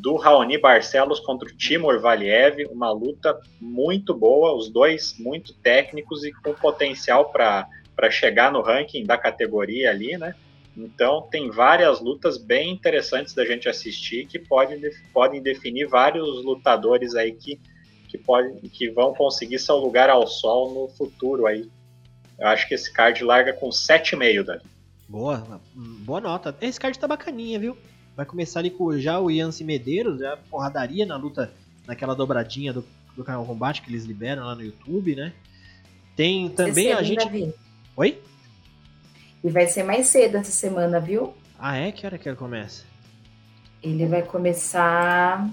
do Raoni Barcelos contra o Timur Valiev, uma luta muito boa, os dois muito técnicos e com potencial para chegar no ranking da categoria ali, né? Então tem várias lutas bem interessantes da gente assistir que podem, podem definir vários lutadores aí que, que, pode, que vão conseguir seu lugar ao sol no futuro aí. Eu acho que esse card larga com 7,5 dali. Boa, boa nota. Esse card tá bacaninha, viu? Vai começar ali com já o Yancy Medeiros, já porradaria na luta, naquela dobradinha do, do canal Combate que eles liberam lá no YouTube, né? Tem também a gente. Davi. Oi? E vai ser mais cedo essa semana, viu? Ah, é? Que hora que ele começa? Ele vai começar.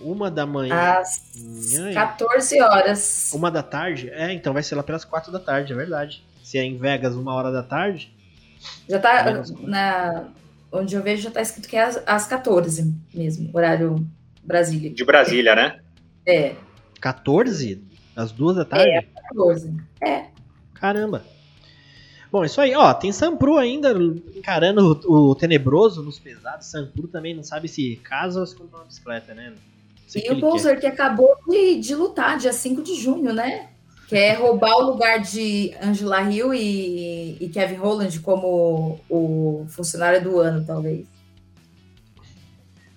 Uma da manhã. Às 14 horas. Uma da tarde? É, então vai ser lá pelas 4 da tarde, é verdade. Se é em Vegas, uma hora da tarde. Já tá na, onde eu vejo já está escrito que é às, às 14 mesmo, horário Brasília. De Brasília, né? É. 14? Às duas da tarde? É, 14. É. Caramba. Bom, isso aí, ó, tem Sampru ainda encarando o, o tenebroso nos pesados. Sampru também não sabe se casa ou se compra uma bicicleta, né? E o Bowser que acabou de, de lutar dia 5 de junho, né? Quer roubar o lugar de Angela Hill e, e Kevin Holland como o funcionário do ano, talvez.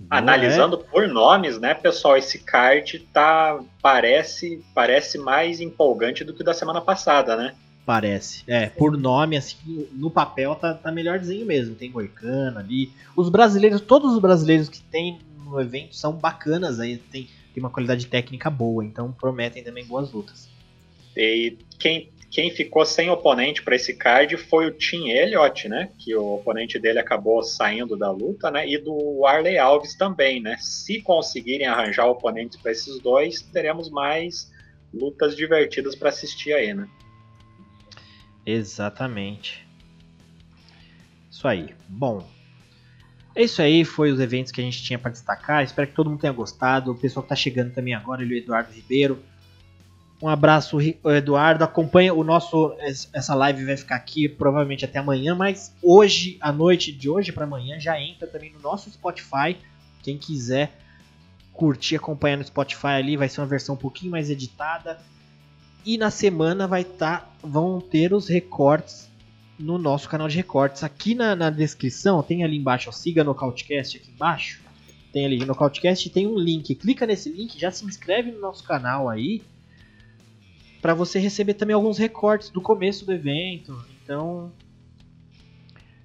Analisando é. por nomes, né, pessoal, esse card tá parece parece mais empolgante do que o da semana passada, né? Parece. É, por nome, assim, no papel tá, tá melhorzinho mesmo. Tem Moicano ali. Os brasileiros, todos os brasileiros que tem no evento são bacanas aí, tem, tem uma qualidade técnica boa, então prometem também boas lutas. E quem, quem ficou sem oponente para esse card foi o Tim Elliott, né? Que o oponente dele acabou saindo da luta, né? E do Arley Alves também, né? Se conseguirem arranjar oponentes para esses dois, teremos mais lutas divertidas para assistir aí, né? Exatamente. Isso aí. Bom, é isso aí, foi os eventos que a gente tinha para destacar. Espero que todo mundo tenha gostado. O pessoal que está chegando também agora, ele é o Eduardo Ribeiro. Um abraço, Eduardo. Acompanha o nosso. Essa live vai ficar aqui provavelmente até amanhã, mas hoje, à noite de hoje para amanhã, já entra também no nosso Spotify. Quem quiser curtir, acompanhar no Spotify ali, vai ser uma versão um pouquinho mais editada. E na semana vai tá, vão ter os recortes no nosso canal de recortes. Aqui na, na descrição, tem ali embaixo, ó, siga no Couchcast aqui embaixo. Tem ali no Couchcast tem um link. Clica nesse link, já se inscreve no nosso canal aí. Para você receber também alguns recortes do começo do evento. Então,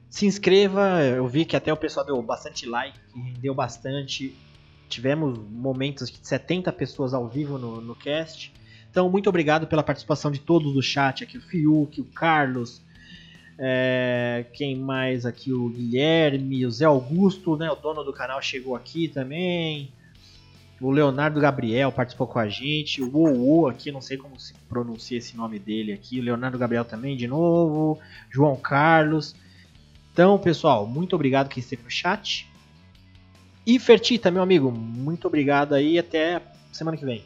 se inscreva. Eu vi que até o pessoal deu bastante like, rendeu bastante tivemos momentos de 70 pessoas ao vivo no, no cast. Então, muito obrigado pela participação de todos do chat aqui, o Fiuk, o Carlos, é, quem mais aqui, o Guilherme, o Zé Augusto, né, o dono do canal chegou aqui também. O Leonardo Gabriel participou com a gente. O Uou aqui, não sei como se pronuncia esse nome dele aqui. O Leonardo Gabriel também, de novo. João Carlos. Então, pessoal, muito obrigado quem esteve no chat. E Fertita, meu amigo, muito obrigado aí até semana que vem.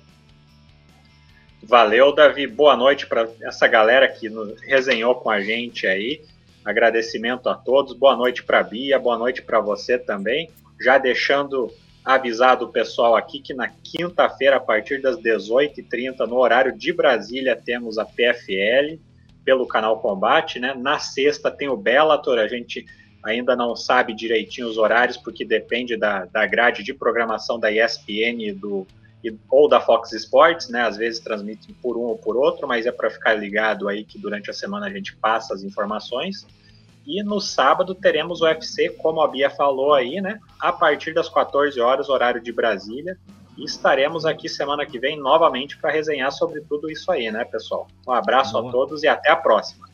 Valeu, Davi. Boa noite para essa galera que nos resenhou com a gente aí. Agradecimento a todos. Boa noite para Bia, boa noite para você também. Já deixando avisado o pessoal aqui que na quinta-feira, a partir das 18h30, no horário de Brasília, temos a PFL pelo canal Combate, né? Na sexta tem o Bellator, a gente ainda não sabe direitinho os horários, porque depende da, da grade de programação da ESPN do, ou da Fox Sports, né? Às vezes transmitem por um ou por outro, mas é para ficar ligado aí que durante a semana a gente passa as informações. E no sábado teremos o UFC, como a Bia falou aí, né? A partir das 14 horas, horário de Brasília. E estaremos aqui semana que vem novamente para resenhar sobre tudo isso aí, né, pessoal? Um abraço Boa. a todos e até a próxima.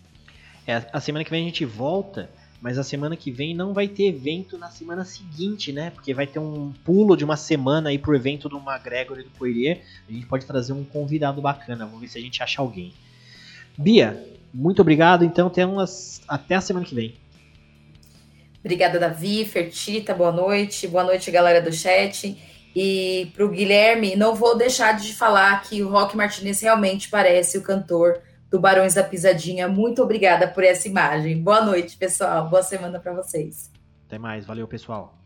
É, a semana que vem a gente volta mas a semana que vem não vai ter evento na semana seguinte, né? Porque vai ter um pulo de uma semana aí pro evento do McGregor e do Poirier. A gente pode trazer um convidado bacana, vamos ver se a gente acha alguém. Bia, muito obrigado, então temos até a semana que vem. Obrigada, Davi, Fertita, boa noite. Boa noite, galera do chat. E pro Guilherme, não vou deixar de falar que o Rock Martinez realmente parece o cantor do Barões da Pisadinha. Muito obrigada por essa imagem. Boa noite, pessoal. Boa semana para vocês. Até mais. Valeu, pessoal.